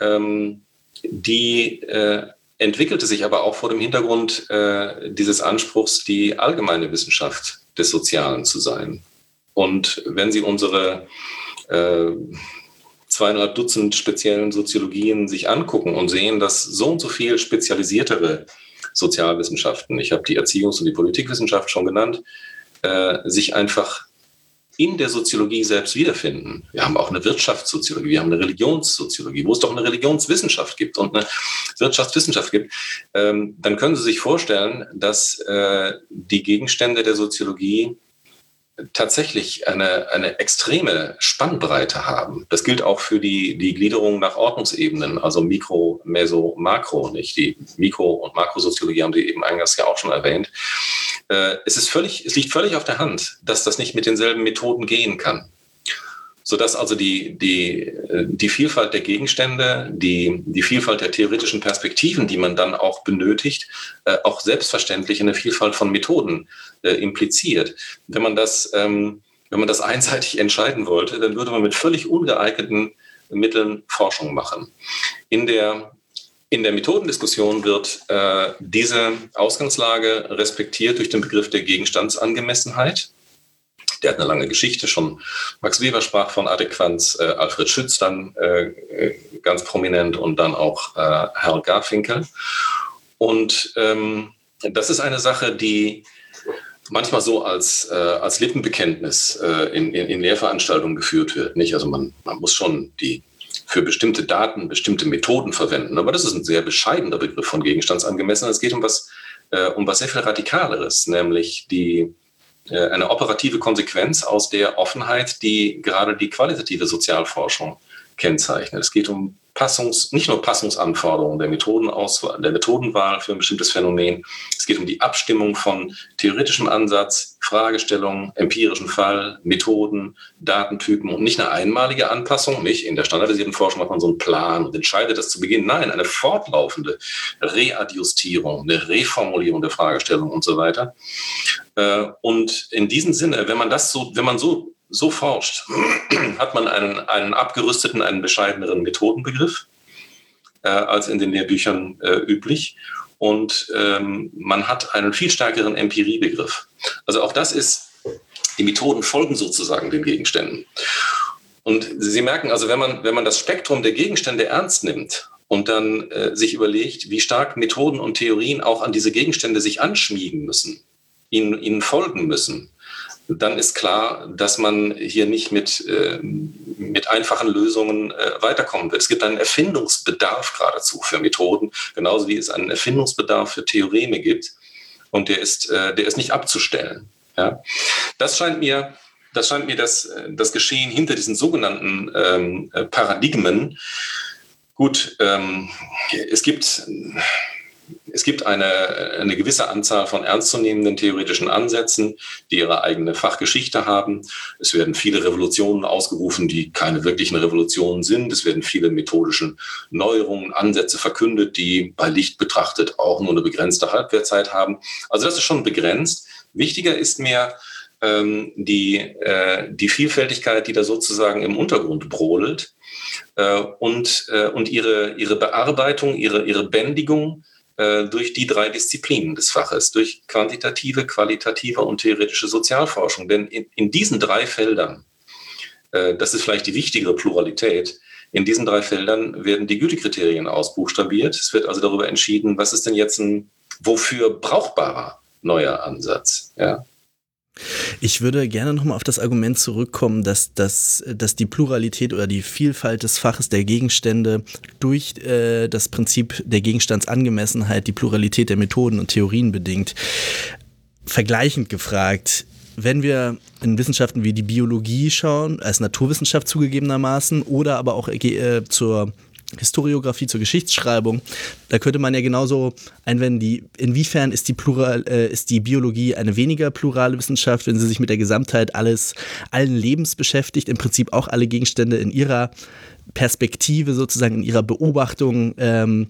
Ähm, die äh, entwickelte sich aber auch vor dem Hintergrund äh, dieses Anspruchs, die allgemeine Wissenschaft des Sozialen zu sein. Und wenn Sie unsere äh, zweieinhalb Dutzend speziellen Soziologien sich angucken und sehen, dass so und so viel spezialisiertere Sozialwissenschaften, ich habe die Erziehungs- und die Politikwissenschaft schon genannt, äh, sich einfach in der Soziologie selbst wiederfinden. Wir haben auch eine Wirtschaftssoziologie, wir haben eine Religionssoziologie, wo es doch eine Religionswissenschaft gibt und eine Wirtschaftswissenschaft gibt, ähm, dann können Sie sich vorstellen, dass äh, die Gegenstände der Soziologie tatsächlich eine, eine extreme Spannbreite haben. Das gilt auch für die, die Gliederung nach Ordnungsebenen, also Mikro, Meso, Makro, nicht? Die Mikro- und Makrosoziologie haben Sie eben eingangs ja auch schon erwähnt. Äh, es, ist völlig, es liegt völlig auf der Hand, dass das nicht mit denselben Methoden gehen kann sodass also die, die, äh, die Vielfalt der Gegenstände, die, die Vielfalt der theoretischen Perspektiven, die man dann auch benötigt, äh, auch selbstverständlich eine Vielfalt von Methoden äh, impliziert. Wenn man das, ähm, wenn man das einseitig entscheiden wollte, dann würde man mit völlig ungeeigneten Mitteln Forschung machen. In der in der Methodendiskussion wird äh, diese Ausgangslage respektiert durch den Begriff der Gegenstandsangemessenheit. Der hat eine lange Geschichte schon. Max Weber sprach von Adäquanz, äh, Alfred Schütz dann äh, äh ganz prominent und dann auch äh, Herr Garfinkel. Und ähm, das ist eine Sache, die manchmal so als, äh, als Lippenbekenntnis äh, in, in, in Lehrveranstaltungen geführt wird. Nicht? Also man, man muss schon die für bestimmte Daten bestimmte Methoden verwenden. Aber das ist ein sehr bescheidener Begriff von Gegenstandsangemessen. Es geht um was, äh, um was sehr viel Radikaleres, nämlich die, äh, eine operative Konsequenz aus der Offenheit, die gerade die qualitative Sozialforschung kennzeichnet. Es geht um Passungs, nicht nur Passungsanforderungen der Methodenauswahl, der Methodenwahl für ein bestimmtes Phänomen. Es geht um die Abstimmung von theoretischem Ansatz, Fragestellungen, empirischen Fall, Methoden, Datentypen und nicht eine einmalige Anpassung, nicht in der standardisierten Forschung hat man so einen Plan und entscheidet das zu Beginn. Nein, eine fortlaufende Readjustierung, eine Reformulierung der Fragestellung und so weiter. Äh, und in diesem Sinne, wenn man das so, wenn man so so forscht, hat man einen, einen abgerüsteten, einen bescheideneren Methodenbegriff äh, als in den Lehrbüchern äh, üblich. Und ähm, man hat einen viel stärkeren Empiriebegriff. Also auch das ist, die Methoden folgen sozusagen den Gegenständen. Und Sie merken also, wenn man, wenn man das Spektrum der Gegenstände ernst nimmt und dann äh, sich überlegt, wie stark Methoden und Theorien auch an diese Gegenstände sich anschmiegen müssen, ihnen, ihnen folgen müssen, dann ist klar, dass man hier nicht mit, äh, mit einfachen Lösungen äh, weiterkommen wird. Es gibt einen Erfindungsbedarf geradezu für Methoden, genauso wie es einen Erfindungsbedarf für Theoreme gibt. Und der ist, äh, der ist nicht abzustellen. Ja? Das scheint mir das scheint mir das, das Geschehen hinter diesen sogenannten ähm, Paradigmen. Gut, ähm, es gibt es gibt eine, eine gewisse Anzahl von ernstzunehmenden theoretischen Ansätzen, die ihre eigene Fachgeschichte haben. Es werden viele Revolutionen ausgerufen, die keine wirklichen Revolutionen sind. Es werden viele methodische Neuerungen, Ansätze verkündet, die bei Licht betrachtet auch nur eine begrenzte Halbwertzeit haben. Also das ist schon begrenzt. Wichtiger ist mir, ähm, die, äh, die Vielfältigkeit, die da sozusagen im Untergrund brodelt äh, und, äh, und ihre, ihre Bearbeitung, ihre, ihre Bändigung äh, durch die drei Disziplinen des Faches, durch quantitative, qualitative und theoretische Sozialforschung. Denn in, in diesen drei Feldern, äh, das ist vielleicht die wichtigere Pluralität, in diesen drei Feldern werden die Gütekriterien ausbuchstabiert. Es wird also darüber entschieden, was ist denn jetzt ein wofür brauchbarer neuer Ansatz. Ja? Ich würde gerne nochmal auf das Argument zurückkommen, dass, dass, dass die Pluralität oder die Vielfalt des Faches der Gegenstände durch äh, das Prinzip der Gegenstandsangemessenheit die Pluralität der Methoden und Theorien bedingt. Vergleichend gefragt, wenn wir in Wissenschaften wie die Biologie schauen, als Naturwissenschaft zugegebenermaßen, oder aber auch äh, zur Historiografie zur Geschichtsschreibung, da könnte man ja genauso einwenden, die, inwiefern ist die, Plural, äh, ist die Biologie eine weniger plurale Wissenschaft, wenn sie sich mit der Gesamtheit alles, allen Lebens beschäftigt, im Prinzip auch alle Gegenstände in ihrer Perspektive sozusagen, in ihrer Beobachtung ähm,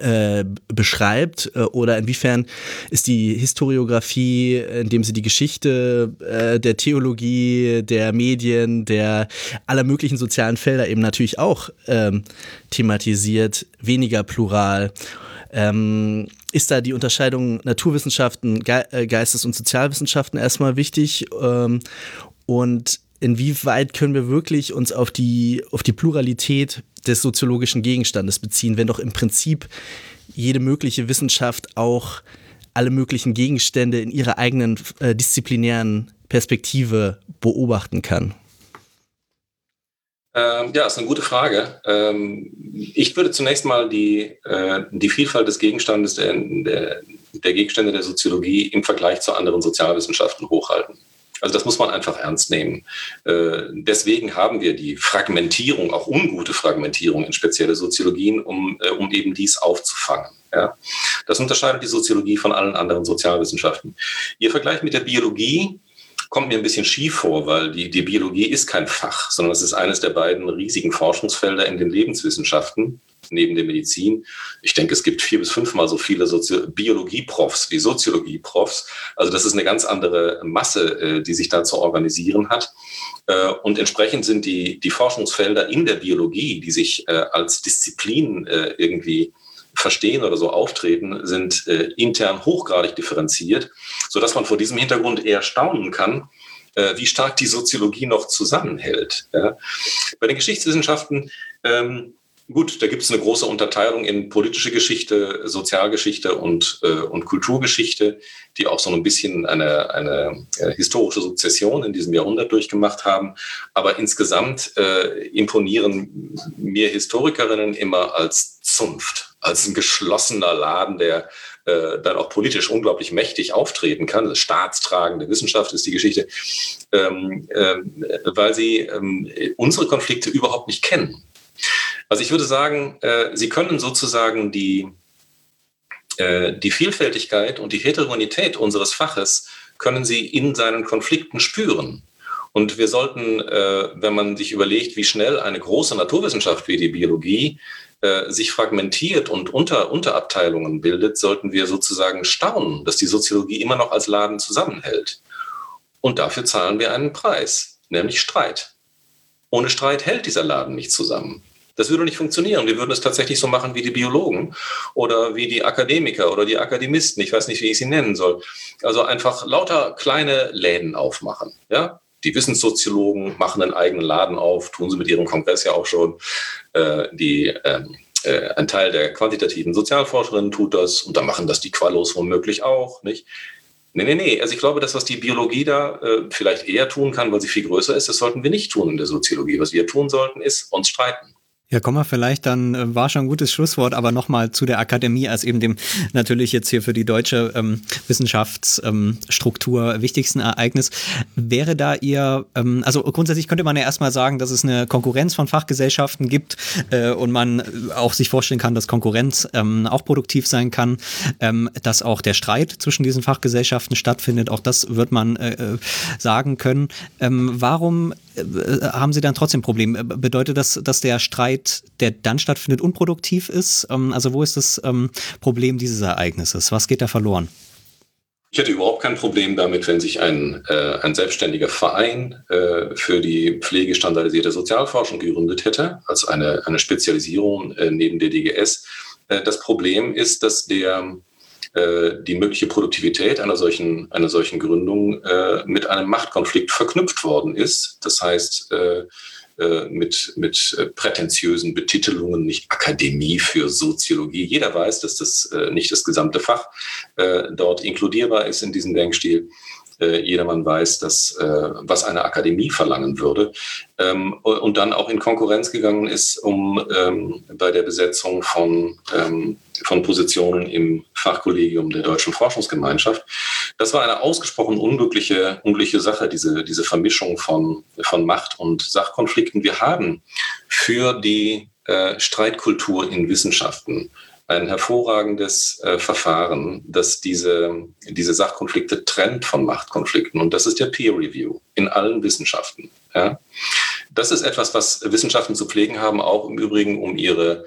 äh, beschreibt äh, oder inwiefern ist die Historiografie, indem sie die Geschichte äh, der Theologie, der Medien, der aller möglichen sozialen Felder eben natürlich auch ähm, thematisiert, weniger plural. Ähm, ist da die Unterscheidung Naturwissenschaften, Ge äh, Geistes- und Sozialwissenschaften erstmal wichtig? Ähm, und inwieweit können wir wirklich uns auf die, auf die Pluralität des soziologischen Gegenstandes beziehen, wenn doch im Prinzip jede mögliche Wissenschaft auch alle möglichen Gegenstände in ihrer eigenen äh, disziplinären Perspektive beobachten kann? Ähm, ja, ist eine gute Frage. Ähm, ich würde zunächst mal die, äh, die Vielfalt des Gegenstandes der, der, der Gegenstände der Soziologie im Vergleich zu anderen Sozialwissenschaften hochhalten. Also das muss man einfach ernst nehmen. Äh, deswegen haben wir die Fragmentierung, auch ungute Fragmentierung in spezielle Soziologien, um, äh, um eben dies aufzufangen. Ja. Das unterscheidet die Soziologie von allen anderen Sozialwissenschaften. Ihr Vergleich mit der Biologie kommt mir ein bisschen schief vor, weil die, die Biologie ist kein Fach, sondern es ist eines der beiden riesigen Forschungsfelder in den Lebenswissenschaften neben der Medizin. Ich denke, es gibt vier bis fünfmal so viele Biologie-Profs wie Soziologie-Profs. Also das ist eine ganz andere Masse, äh, die sich da zu organisieren hat. Äh, und entsprechend sind die, die Forschungsfelder in der Biologie, die sich äh, als Disziplin irgendwie verstehen oder so auftreten, sind intern hochgradig differenziert, sodass man vor diesem Hintergrund eher staunen kann, wie stark die Soziologie noch zusammenhält. Bei den Geschichtswissenschaften ähm, Gut, da gibt es eine große Unterteilung in politische Geschichte, Sozialgeschichte und, äh, und Kulturgeschichte, die auch so ein bisschen eine, eine äh, historische Sukzession in diesem Jahrhundert durchgemacht haben. Aber insgesamt äh, imponieren mir Historikerinnen immer als Zunft, als ein geschlossener Laden, der äh, dann auch politisch unglaublich mächtig auftreten kann. Das staatstragende Wissenschaft ist die Geschichte, ähm, äh, weil sie ähm, unsere Konflikte überhaupt nicht kennen. Also ich würde sagen, äh, Sie können sozusagen die, äh, die Vielfältigkeit und die Heterogenität unseres Faches können Sie in seinen Konflikten spüren. Und wir sollten, äh, wenn man sich überlegt, wie schnell eine große Naturwissenschaft wie die Biologie äh, sich fragmentiert und unter Unterabteilungen bildet, sollten wir sozusagen staunen, dass die Soziologie immer noch als Laden zusammenhält. Und dafür zahlen wir einen Preis, nämlich Streit. Ohne Streit hält dieser Laden nicht zusammen. Das würde nicht funktionieren. Wir würden es tatsächlich so machen wie die Biologen oder wie die Akademiker oder die Akademisten. Ich weiß nicht, wie ich sie nennen soll. Also einfach lauter kleine Läden aufmachen. Ja? Die Wissenssoziologen machen einen eigenen Laden auf, tun sie mit ihrem Kongress ja auch schon. Äh, die, ähm, äh, ein Teil der quantitativen Sozialforscherinnen tut das und dann machen das die Qualos womöglich auch. Nicht? Nee, nee, nee. Also ich glaube, das, was die Biologie da äh, vielleicht eher tun kann, weil sie viel größer ist, das sollten wir nicht tun in der Soziologie. Was wir tun sollten, ist uns streiten. Ja, kommen wir vielleicht dann, äh, war schon ein gutes Schlusswort, aber nochmal zu der Akademie als eben dem natürlich jetzt hier für die deutsche ähm, Wissenschaftsstruktur ähm, wichtigsten Ereignis. Wäre da ihr, ähm, also grundsätzlich könnte man ja erstmal sagen, dass es eine Konkurrenz von Fachgesellschaften gibt äh, und man auch sich vorstellen kann, dass Konkurrenz ähm, auch produktiv sein kann, ähm, dass auch der Streit zwischen diesen Fachgesellschaften stattfindet. Auch das wird man äh, äh sagen können. Ähm, warum äh, haben Sie dann trotzdem Probleme? Bedeutet das, dass der Streit der dann stattfindet, unproduktiv ist? Ähm, also wo ist das ähm, Problem dieses Ereignisses? Was geht da verloren? Ich hätte überhaupt kein Problem damit, wenn sich ein, äh, ein selbstständiger Verein äh, für die pflegestandardisierte Sozialforschung gegründet hätte, als eine, eine Spezialisierung äh, neben der DGS. Äh, das Problem ist, dass der, äh, die mögliche Produktivität einer solchen, einer solchen Gründung äh, mit einem Machtkonflikt verknüpft worden ist. Das heißt, äh, mit, mit äh, prätentiösen Betitelungen, nicht Akademie für Soziologie. Jeder weiß, dass das äh, nicht das gesamte Fach äh, dort inkludierbar ist in diesem Denkstil. Äh, jedermann weiß, dass, äh, was eine Akademie verlangen würde. Ähm, und dann auch in Konkurrenz gegangen ist, um ähm, bei der Besetzung von, ähm, von Positionen im Fachkollegium der Deutschen Forschungsgemeinschaft. Das war eine ausgesprochen unglückliche, unglückliche Sache, diese, diese Vermischung von, von Macht- und Sachkonflikten. Wir haben für die äh, Streitkultur in Wissenschaften ein hervorragendes äh, Verfahren, das diese, diese Sachkonflikte trennt von Machtkonflikten. Und das ist der Peer Review in allen Wissenschaften. Ja? Das ist etwas, was Wissenschaften zu pflegen haben, auch im Übrigen, um ihre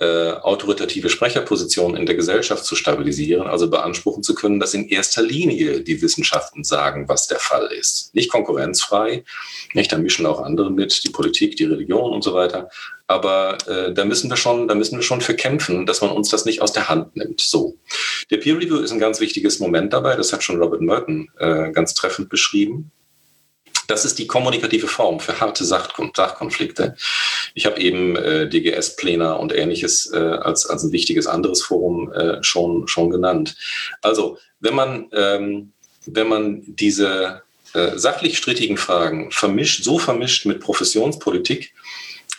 äh, autoritative Sprecherposition in der Gesellschaft zu stabilisieren, also beanspruchen zu können, dass in erster Linie die Wissenschaften sagen, was der Fall ist. Nicht konkurrenzfrei, nicht, da mischen auch andere mit, die Politik, die Religion und so weiter. Aber äh, da müssen wir schon, da müssen wir schon für kämpfen, dass man uns das nicht aus der Hand nimmt. So. Der Peer Review ist ein ganz wichtiges Moment dabei. Das hat schon Robert Merton äh, ganz treffend beschrieben. Das ist die kommunikative Form für harte Sachkonflikte. Ich habe eben äh, DGS, Plena und ähnliches äh, als, als ein wichtiges anderes Forum äh, schon, schon genannt. Also, wenn man, ähm, wenn man diese äh, sachlich strittigen Fragen vermischt, so vermischt mit Professionspolitik,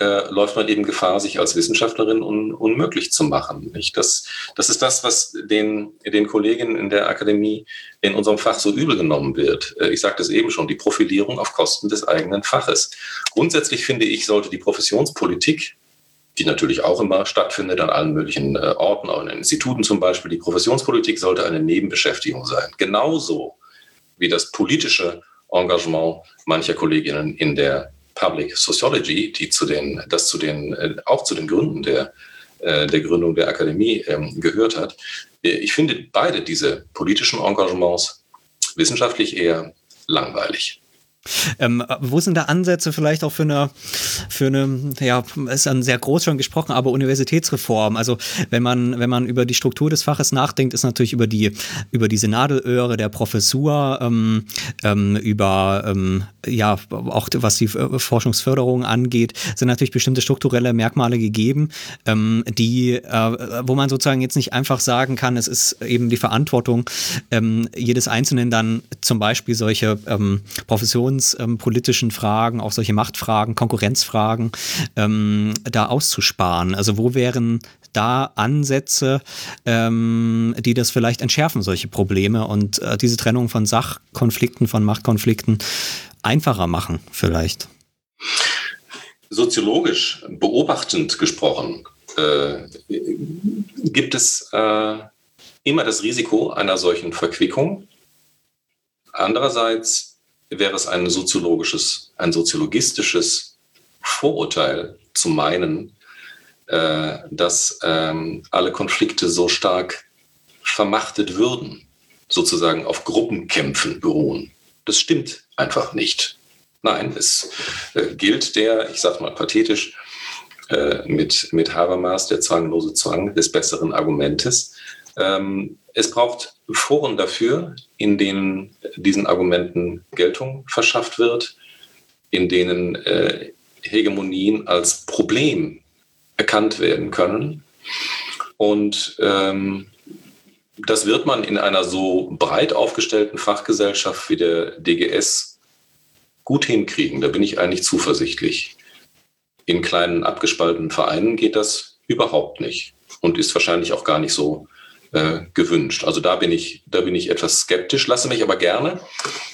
äh, läuft man eben Gefahr, sich als Wissenschaftlerin un, unmöglich zu machen. Nicht? Das, das ist das, was den, den Kolleginnen in der Akademie in unserem Fach so übel genommen wird. Äh, ich sagte es eben schon, die Profilierung auf Kosten des eigenen Faches. Grundsätzlich finde ich, sollte die Professionspolitik die natürlich auch immer stattfindet an allen möglichen äh, Orten, auch in den Instituten zum Beispiel. Die Professionspolitik sollte eine Nebenbeschäftigung sein. Genauso wie das politische Engagement mancher Kolleginnen in der Public Sociology, die zu den, das zu den, äh, auch zu den Gründen der, äh, der Gründung der Akademie ähm, gehört hat. Äh, ich finde beide diese politischen Engagements wissenschaftlich eher langweilig. Ähm, wo sind da Ansätze vielleicht auch für eine, für eine, ja, ist dann sehr groß schon gesprochen, aber Universitätsreform? Also wenn man, wenn man über die Struktur des Faches nachdenkt, ist natürlich über die, über diese Nadelöhre der Professur, ähm, ähm, über, ähm, ja, auch was die Forschungsförderung angeht, sind natürlich bestimmte strukturelle Merkmale gegeben, ähm, die, äh, wo man sozusagen jetzt nicht einfach sagen kann, es ist eben die Verantwortung ähm, jedes Einzelnen dann zum Beispiel solche Professionen migrationspolitischen ähm, Fragen, auch solche Machtfragen, Konkurrenzfragen ähm, da auszusparen? Also wo wären da Ansätze, ähm, die das vielleicht entschärfen, solche Probleme und äh, diese Trennung von Sachkonflikten, von Machtkonflikten einfacher machen vielleicht? Soziologisch beobachtend gesprochen äh, gibt es äh, immer das Risiko einer solchen Verquickung. Andererseits wäre es ein soziologisches, ein soziologistisches Vorurteil zu meinen, äh, dass ähm, alle Konflikte so stark vermachtet würden, sozusagen auf Gruppenkämpfen beruhen. Das stimmt einfach nicht. Nein, es äh, gilt der, ich sage mal pathetisch, äh, mit, mit Habermas, der zwanglose Zwang des besseren Argumentes. Ähm, es braucht Foren dafür, in denen diesen Argumenten Geltung verschafft wird, in denen äh, Hegemonien als Problem erkannt werden können. Und ähm, das wird man in einer so breit aufgestellten Fachgesellschaft wie der DGS gut hinkriegen. Da bin ich eigentlich zuversichtlich. In kleinen abgespaltenen Vereinen geht das überhaupt nicht und ist wahrscheinlich auch gar nicht so äh, gewünscht. Also da bin ich, da bin ich etwas skeptisch, lasse mich aber gerne.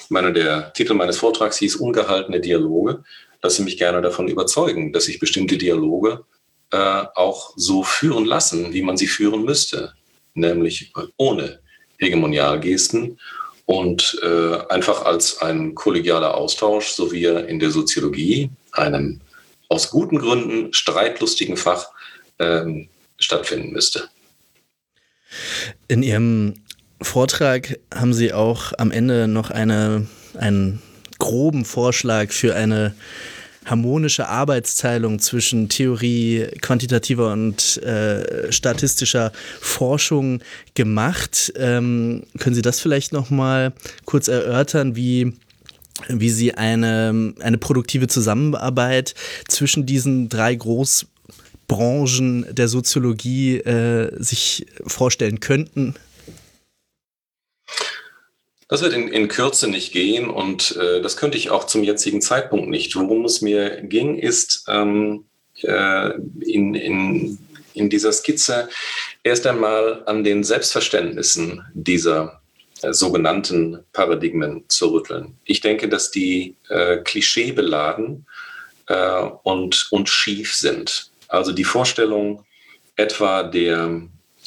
Ich meine, der Titel meines Vortrags hieß Ungehaltene Dialoge. Lasse mich gerne davon überzeugen, dass sich bestimmte Dialoge äh, auch so führen lassen, wie man sie führen müsste, nämlich ohne Hegemonialgesten und äh, einfach als ein kollegialer Austausch, so wie er in der Soziologie, einem aus guten Gründen streitlustigen Fach, ähm, stattfinden müsste. In Ihrem Vortrag haben Sie auch am Ende noch eine, einen groben Vorschlag für eine harmonische Arbeitsteilung zwischen Theorie, quantitativer und äh, statistischer Forschung gemacht. Ähm, können Sie das vielleicht noch mal kurz erörtern, wie wie Sie eine, eine produktive Zusammenarbeit zwischen diesen drei groß Branchen der Soziologie äh, sich vorstellen könnten? Das wird in, in Kürze nicht gehen und äh, das könnte ich auch zum jetzigen Zeitpunkt nicht. Worum es mir ging, ist ähm, äh, in, in, in dieser Skizze erst einmal an den Selbstverständnissen dieser äh, sogenannten Paradigmen zu rütteln. Ich denke, dass die äh, klischeebeladen äh, und, und schief sind. Also die Vorstellung etwa der,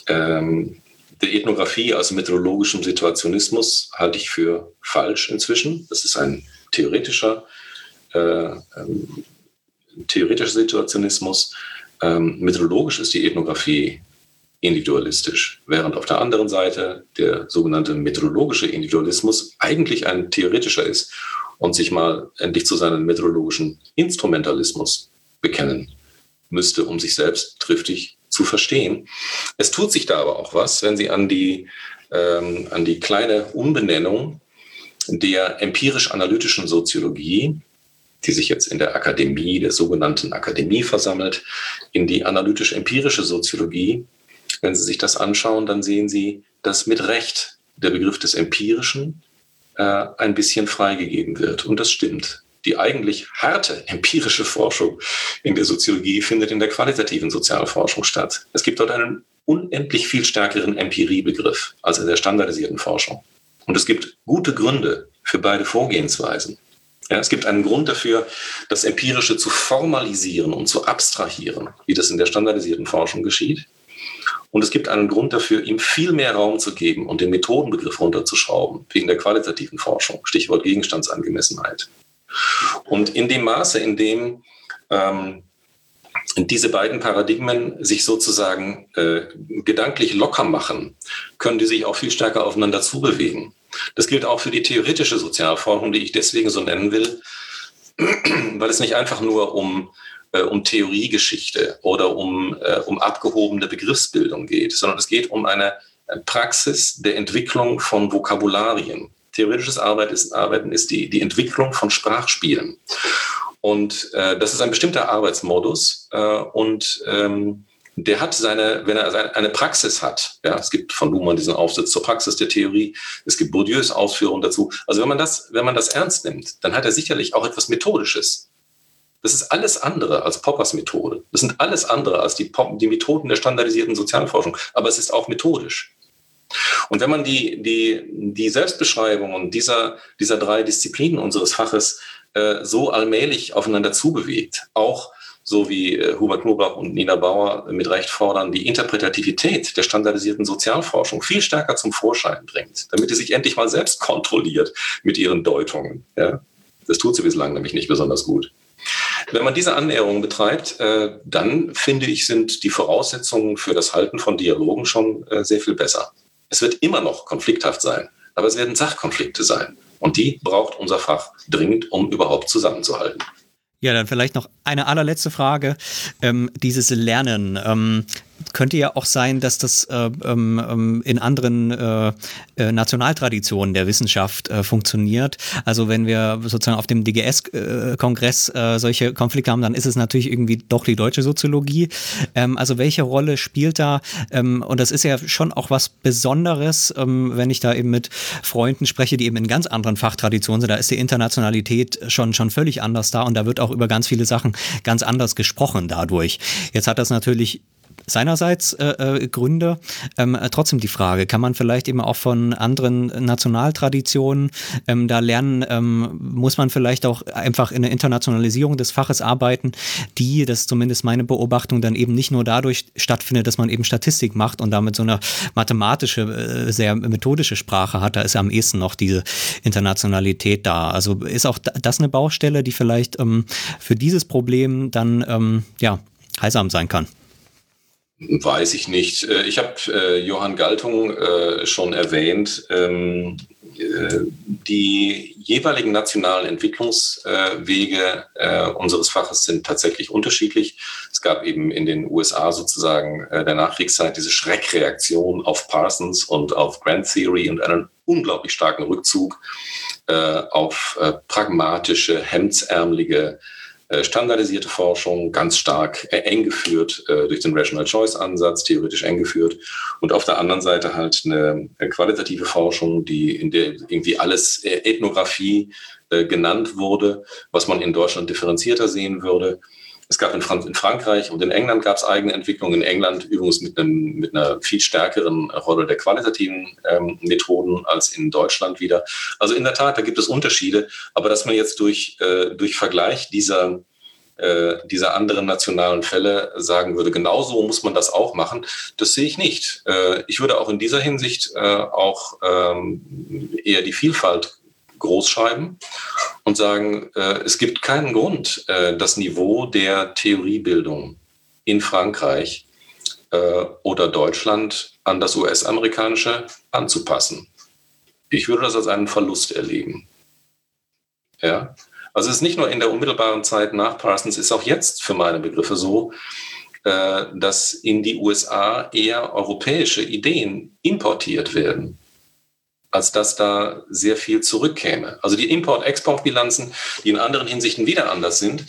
ähm, der Ethnographie als methodologischem Situationismus halte ich für falsch inzwischen. Das ist ein theoretischer, äh, ähm, theoretischer Situationismus. Ähm, methodologisch ist die Ethnographie individualistisch, während auf der anderen Seite der sogenannte methodologische Individualismus eigentlich ein theoretischer ist und sich mal endlich zu seinem methodologischen Instrumentalismus bekennen müsste, um sich selbst triftig zu verstehen. Es tut sich da aber auch was, wenn Sie an die, ähm, an die kleine Umbenennung der empirisch-analytischen Soziologie, die sich jetzt in der Akademie, der sogenannten Akademie versammelt, in die analytisch-empirische Soziologie, wenn Sie sich das anschauen, dann sehen Sie, dass mit Recht der Begriff des Empirischen äh, ein bisschen freigegeben wird. Und das stimmt die eigentlich harte empirische Forschung in der Soziologie findet in der qualitativen Sozialforschung statt. Es gibt dort einen unendlich viel stärkeren Empiriebegriff als in der standardisierten Forschung. Und es gibt gute Gründe für beide Vorgehensweisen. Ja, es gibt einen Grund dafür, das Empirische zu formalisieren und zu abstrahieren, wie das in der standardisierten Forschung geschieht. Und es gibt einen Grund dafür, ihm viel mehr Raum zu geben und den Methodenbegriff runterzuschrauben, wegen der qualitativen Forschung, Stichwort Gegenstandsangemessenheit. Und in dem Maße, in dem ähm, diese beiden Paradigmen sich sozusagen äh, gedanklich locker machen, können die sich auch viel stärker aufeinander zubewegen. Das gilt auch für die theoretische Sozialforschung, die ich deswegen so nennen will, weil es nicht einfach nur um, äh, um Theoriegeschichte oder um, äh, um abgehobene Begriffsbildung geht, sondern es geht um eine Praxis der Entwicklung von Vokabularien. Theoretisches Arbeit ist, Arbeiten ist die, die Entwicklung von Sprachspielen. Und äh, das ist ein bestimmter Arbeitsmodus äh, und ähm, der hat seine, wenn er eine Praxis hat, ja, es gibt von Luhmann diesen Aufsatz zur Praxis der Theorie, es gibt Bourdieus Ausführungen dazu. Also wenn man das, wenn man das ernst nimmt, dann hat er sicherlich auch etwas Methodisches. Das ist alles andere als Poppers Methode. Das sind alles andere als die, Pop die Methoden der standardisierten Sozialforschung. Aber es ist auch methodisch. Und wenn man die, die, die Selbstbeschreibungen dieser, dieser drei Disziplinen unseres Faches äh, so allmählich aufeinander zubewegt, auch so wie äh, Hubert Knoblauch und Nina Bauer mit Recht fordern, die Interpretativität der standardisierten Sozialforschung viel stärker zum Vorschein bringt, damit sie sich endlich mal selbst kontrolliert mit ihren Deutungen. Ja? Das tut sie bislang nämlich nicht besonders gut. Wenn man diese Annäherung betreibt, äh, dann finde ich, sind die Voraussetzungen für das Halten von Dialogen schon äh, sehr viel besser. Es wird immer noch konflikthaft sein, aber es werden Sachkonflikte sein. Und die braucht unser Fach dringend, um überhaupt zusammenzuhalten. Ja, dann vielleicht noch eine allerletzte Frage. Ähm, dieses Lernen. Ähm, könnte ja auch sein, dass das äh, ähm, ähm, in anderen äh, äh, Nationaltraditionen der Wissenschaft äh, funktioniert. Also wenn wir sozusagen auf dem DGS-Kongress äh, solche Konflikte haben, dann ist es natürlich irgendwie doch die deutsche Soziologie. Ähm, also welche Rolle spielt da? Ähm, und das ist ja schon auch was Besonderes, ähm, wenn ich da eben mit Freunden spreche, die eben in ganz anderen Fachtraditionen sind. Da ist die Internationalität schon, schon völlig anders da und da wird auch über ganz viele Sachen ganz anders gesprochen dadurch. Jetzt hat das natürlich seinerseits äh, äh, Gründe. Ähm, trotzdem die Frage, kann man vielleicht eben auch von anderen Nationaltraditionen ähm, da lernen, ähm, muss man vielleicht auch einfach in der Internationalisierung des Faches arbeiten, die, das ist zumindest meine Beobachtung, dann eben nicht nur dadurch stattfindet, dass man eben Statistik macht und damit so eine mathematische, äh, sehr methodische Sprache hat, da ist ja am ehesten noch diese Internationalität da. Also ist auch das eine Baustelle, die vielleicht ähm, für dieses Problem dann ähm, ja, heilsam sein kann. Weiß ich nicht. Äh, ich habe äh, Johann Galtung äh, schon erwähnt. Ähm, äh, die jeweiligen nationalen Entwicklungswege äh, unseres Faches sind tatsächlich unterschiedlich. Es gab eben in den USA sozusagen äh, der Nachkriegszeit diese Schreckreaktion auf Parsons und auf Grand Theory und einen unglaublich starken Rückzug auf pragmatische, hemdsärmelige äh, standardisierte Forschung, ganz stark äh, eng geführt äh, durch den Rational Choice Ansatz, theoretisch eng geführt. Und auf der anderen Seite halt eine qualitative Forschung, die in der irgendwie alles Ethnographie genannt wurde, was man in Deutschland differenzierter sehen würde. Es gab in, Frank in, Frankreich und in England gab es eigene Entwicklungen. In England übrigens mit, einem, mit einer viel stärkeren Rolle der qualitativen ähm, Methoden als in Deutschland wieder. Also in der Tat, da gibt es Unterschiede. Aber dass man jetzt durch, äh, durch Vergleich dieser, äh, dieser anderen nationalen Fälle sagen würde, genauso muss man das auch machen, das sehe ich nicht. Äh, ich würde auch in dieser Hinsicht äh, auch ähm, eher die Vielfalt groß schreiben und sagen, äh, es gibt keinen Grund, äh, das Niveau der Theoriebildung in Frankreich äh, oder Deutschland an das US-amerikanische anzupassen. Ich würde das als einen Verlust erleben. Ja? Also es ist nicht nur in der unmittelbaren Zeit nach Parsons, es ist auch jetzt für meine Begriffe so, äh, dass in die USA eher europäische Ideen importiert werden als dass da sehr viel zurückkäme. Also die Import-Export-Bilanzen, die in anderen Hinsichten wieder anders sind,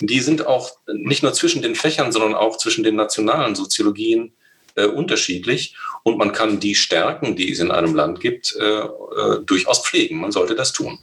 die sind auch nicht nur zwischen den Fächern, sondern auch zwischen den nationalen Soziologien äh, unterschiedlich. Und man kann die Stärken, die es in einem Land gibt, äh, äh, durchaus pflegen. Man sollte das tun.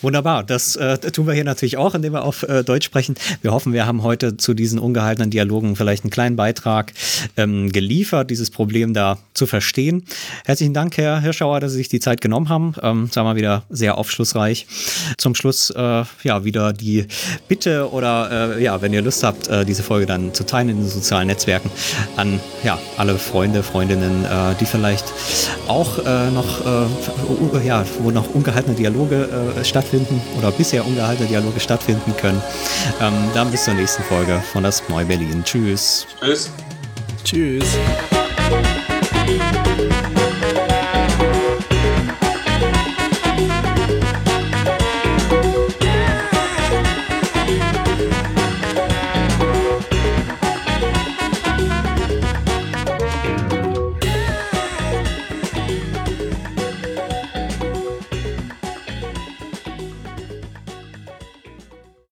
Wunderbar, das äh, tun wir hier natürlich auch, indem wir auf äh, Deutsch sprechen. Wir hoffen, wir haben heute zu diesen ungehaltenen Dialogen vielleicht einen kleinen Beitrag ähm, geliefert, dieses Problem da zu verstehen. Herzlichen Dank, Herr Hirschauer, dass Sie sich die Zeit genommen haben. Ähm, sagen wir wieder sehr aufschlussreich. Zum Schluss äh, ja wieder die Bitte oder äh, ja, wenn ihr Lust habt, äh, diese Folge dann zu teilen in den sozialen Netzwerken an ja alle Freunde, Freundinnen, äh, die vielleicht auch noch ja, wo noch ungehaltene Dialoge stattfinden stattfinden oder bisher ungehaltene Dialoge stattfinden können. Ähm, dann bis zur nächsten Folge von das Neu Berlin. Tschüss. Tschüss. Tschüss.